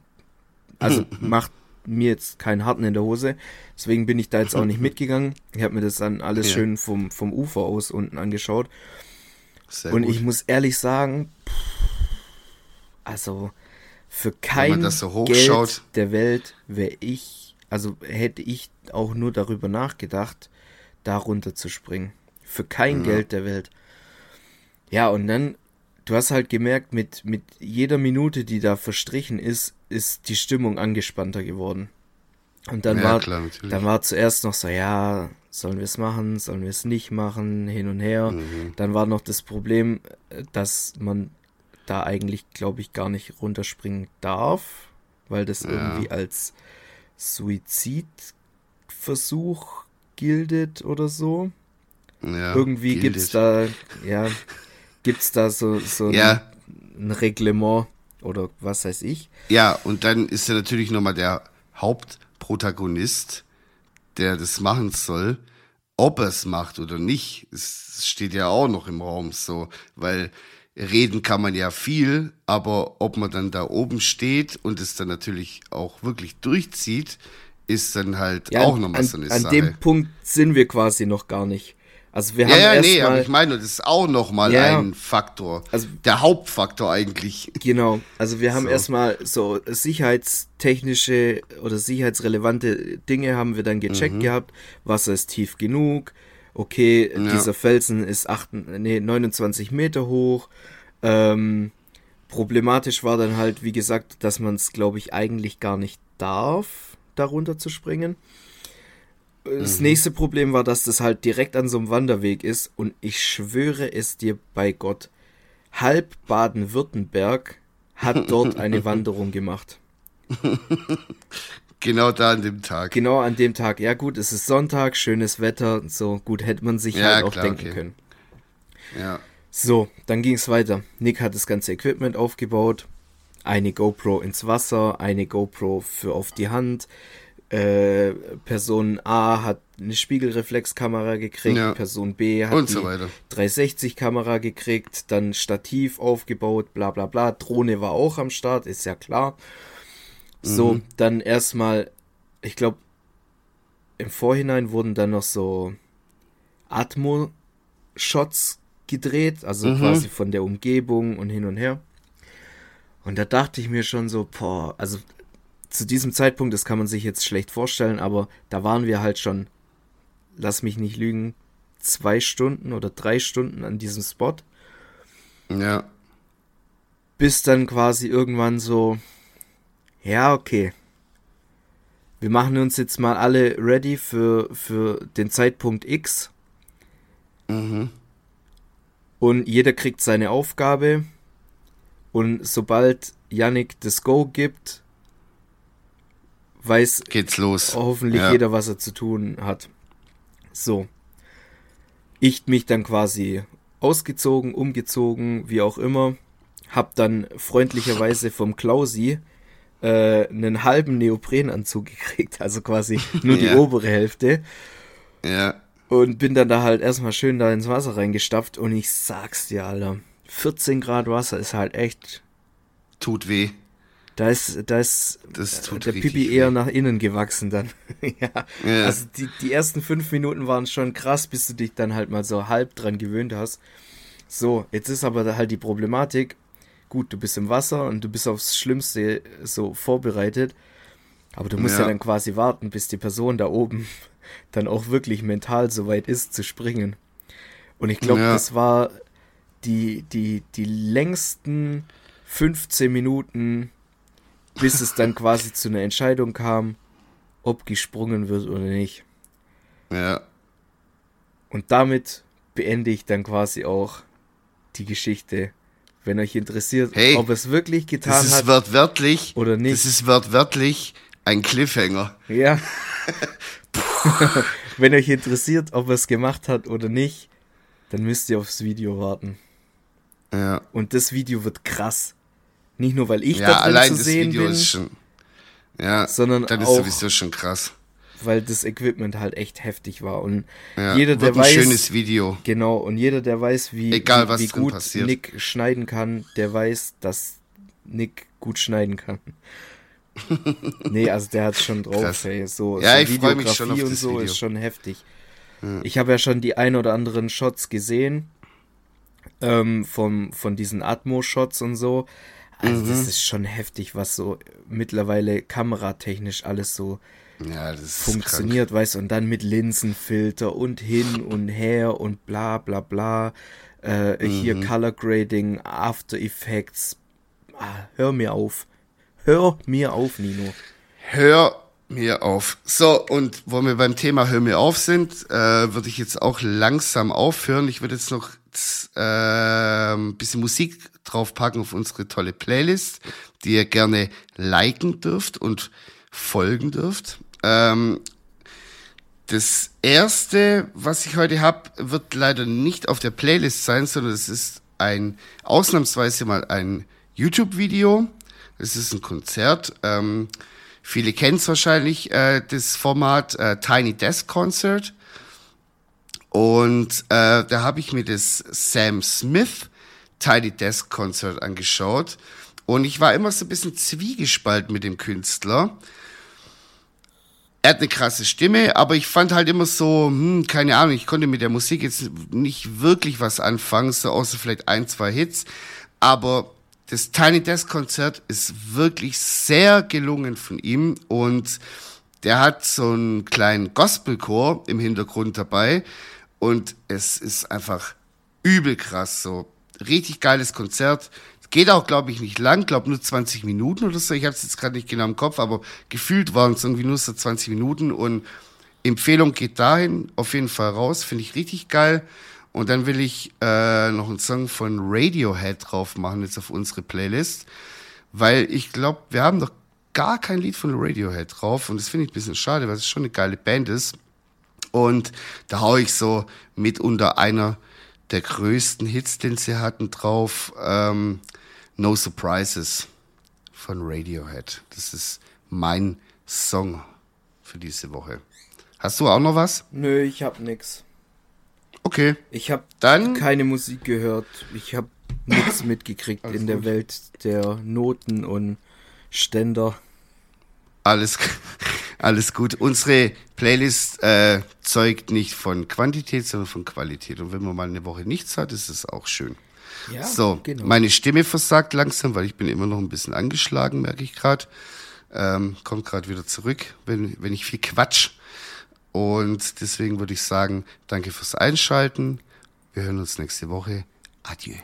Also macht mir jetzt keinen Harten in der Hose. Deswegen bin ich da jetzt auch nicht mitgegangen. Ich habe mir das dann alles Ja. schön vom, vom Ufer aus unten angeschaut. Sehr und gut. ich muss ehrlich sagen, also für kein so Geld der Welt wäre ich, also hätte ich auch nur darüber nachgedacht, da runter zu springen. Für kein Ja. Geld der Welt. Ja, und dann, du hast halt gemerkt, mit, mit jeder Minute, die da verstrichen ist, ist die Stimmung angespannter geworden. Und dann ja, war, klar, dann war zuerst noch so, ja, sollen wir es machen, sollen wir es nicht machen, hin und her. Mhm. Dann war noch das Problem, dass man da eigentlich, glaube ich, gar nicht runterspringen darf, weil das Ja. irgendwie als Suizidversuch gildet oder so. ja, irgendwie gildet. gibt's da, ja, gibt's da so, so ein, Ja. ein Reglement oder was weiß ich. Ja, und dann ist ja natürlich nochmal der Hauptprotagonist, der das machen soll. Ob er es macht oder nicht, es steht ja auch noch im Raum so, weil reden kann man ja viel, aber ob man dann da oben steht und es dann natürlich auch wirklich durchzieht, ist dann halt Ja, auch an, nochmal so eine an Sache. dem Punkt sind wir quasi noch gar nicht. Also wir Ja, haben ja, nee, erstmal aber ich meine, das ist auch nochmal Ja. ein Faktor. Also- der Hauptfaktor eigentlich. Genau, also wir haben So. erstmal so sicherheitstechnische oder sicherheitsrelevante Dinge haben wir dann gecheckt gehabt. Wasser ist tief genug. Okay, Mhm. Ja. dieser Felsen ist acht, nee, 29 Meter hoch. Ähm, problematisch war dann halt, wie gesagt, dass man es, glaube ich, eigentlich gar nicht darf, darunter zu springen. Das nächste Problem war, dass das halt direkt an so einem Wanderweg ist und ich schwöre es dir bei Gott, halb Baden-Württemberg hat dort eine Wanderung gemacht. Genau da an dem Tag. Genau an dem Tag. Ja gut, es ist Sonntag, schönes Wetter, so gut hätte man sich Ja, halt auch klar, denken okay. können. Ja. So, dann ging es weiter. Nick hat das ganze Equipment aufgebaut. Eine GoPro ins Wasser, eine GoPro für auf die Hand. Äh, Person A hat eine Spiegelreflexkamera gekriegt, Ja. Person B hat Und so weiter. 360-Kamera gekriegt, dann Stativ aufgebaut, bla bla bla. Drohne war auch am Start, ist ja klar. So, Mhm. dann erstmal, ich glaube, im Vorhinein wurden dann noch so Atmo-Shots gedreht, also Mhm. quasi von der Umgebung und hin und her. Und da dachte ich mir schon so, boah, also zu diesem Zeitpunkt, das kann man sich jetzt schlecht vorstellen, aber da waren wir halt schon, lass mich nicht lügen, zwei Stunden oder drei Stunden an diesem Spot, Ja. bis dann quasi irgendwann so, ja, okay. Wir machen uns jetzt mal alle ready für, für den Zeitpunkt X Mhm. und jeder kriegt seine Aufgabe und sobald Yannick das Go gibt, weiß Geht's los. hoffentlich Ja. jeder, was er zu tun hat. So. Ich mich dann quasi ausgezogen, umgezogen, wie auch immer. Hab dann freundlicherweise vom Klausi äh, einen halben Neoprenanzug gekriegt, also quasi nur die Ja. obere Hälfte. Ja. Und bin dann da halt erstmal schön da ins Wasser reingestapft und ich sag's dir, Alter. 14 Grad Wasser ist halt echt. Tut weh. Da ist, da ist tut der Pipi eher nach innen gewachsen dann. ja. Ja. Also die, die ersten fünf Minuten waren schon krass, bis du dich dann halt mal so halb dran gewöhnt hast. So, jetzt ist aber halt die Problematik. Gut, du bist im Wasser und du bist aufs Schlimmste so vorbereitet. Aber du musst ja, Ja. dann quasi warten, bis die Person da oben dann auch wirklich mental so weit ist zu springen. Und ich glaube, Ja. das war die, die, die längsten 15 Minuten, bis es dann quasi zu einer Entscheidung kam, ob gesprungen wird oder nicht. Ja. Und damit beende ich dann quasi auch die Geschichte. Wenn euch interessiert, Hey, ob es wirklich getan Das ist hat. wortwörtlich. oder nicht. Das ist wortwörtlich ein Cliffhanger. Ja. Wenn euch interessiert, ob er es gemacht hat oder nicht, dann müsst ihr aufs Video warten. Ja. Und das Video wird krass. Nicht nur, weil ich Ja, da drin allein zu das sehen Video bin, ist schon. Ja, sondern dann ist auch- sowieso schon krass. weil das Equipment halt echt heftig war. Und Ja. jeder, der weiß, schönes Video. Genau, und jeder, der weiß, wie, Egal, wie, was wie gut passiert. Nick schneiden kann, der weiß, dass Nick gut schneiden kann. nee, also der hat schon drauf, ey. So, Ja, so ich freu mich schon auf und das so Video. ist schon heftig. Ich habe ja schon die ein oder anderen Shots gesehen. Ähm, vom, von diesen Atmo-Shots und so. Also Mhm. das ist schon heftig, was so mittlerweile kameratechnisch alles so Ja, funktioniert, weißt du, und dann mit Linsenfilter und hin und her und bla bla bla. Äh, Hier Mhm. Color Grading, After Effects. Ah, hör mir auf. Hör mir auf, Nino. Hör mir auf. So, und wo wir beim Thema Hör mir auf sind, äh, würde ich jetzt auch langsam aufhören. Ich würde jetzt noch äh, ein bisschen Musik draufpacken auf unsere tolle Playlist, die ihr gerne liken dürft und folgen dürft. Ähm, das erste, was ich heute habe, wird leider nicht auf der Playlist sein, sondern es ist ein ausnahmsweise mal ein YouTube-Video. Es ist ein Konzert. Ähm, viele kennen es wahrscheinlich, äh, das Format äh, Tiny Desk Concert. Und äh, da habe ich mir das Sam Smith Tiny Desk Concert angeschaut. Und ich war immer so ein bisschen zwiegespalten mit dem Künstler. er hat eine krasse Stimme, aber ich fand halt immer so, hm, keine Ahnung, ich konnte mit der Musik jetzt nicht wirklich was anfangen, so außer vielleicht ein, zwei Hits. Aber das Tiny Desk Konzert ist wirklich sehr gelungen von ihm und der hat so einen kleinen Gospelchor im Hintergrund dabei und es ist einfach übel krass so. Richtig geiles Konzert. Geht auch, glaube ich, nicht lang, glaube nur 20 Minuten oder so. Ich habe es jetzt gerade nicht genau im Kopf, aber gefühlt waren es irgendwie nur so 20 Minuten. Und Empfehlung geht dahin, auf jeden Fall raus, finde ich richtig geil. Und dann will ich äh, noch einen Song von Radiohead drauf machen, jetzt auf unsere Playlist. Weil ich glaube, wir haben noch gar kein Lied von Radiohead drauf. Und das finde ich ein bisschen schade, weil es schon eine geile Band ist. Und da hau ich so mitunter einer der größten Hits, den sie hatten, drauf. Ähm, No Surprises von Radiohead. Das ist mein Song für diese Woche. Hast du auch noch was? Nö, ich hab nix. Okay. Ich hab Dann- keine Musik gehört. Ich hab nichts mitgekriegt Alles in der gut. Welt der Noten und Ständer. Alles, alles gut. Unsere Playlist äh, zeugt nicht von Quantität, sondern von Qualität. Und wenn man mal eine Woche nichts hat, ist es auch schön. Ja, so, genau. meine Stimme versagt langsam, weil ich bin immer noch ein bisschen angeschlagen, merke ich gerade. Ähm, kommt gerade wieder zurück, wenn, wenn ich viel quatsch. Und deswegen würde ich sagen, danke fürs Einschalten. Wir hören uns nächste Woche. Adieu.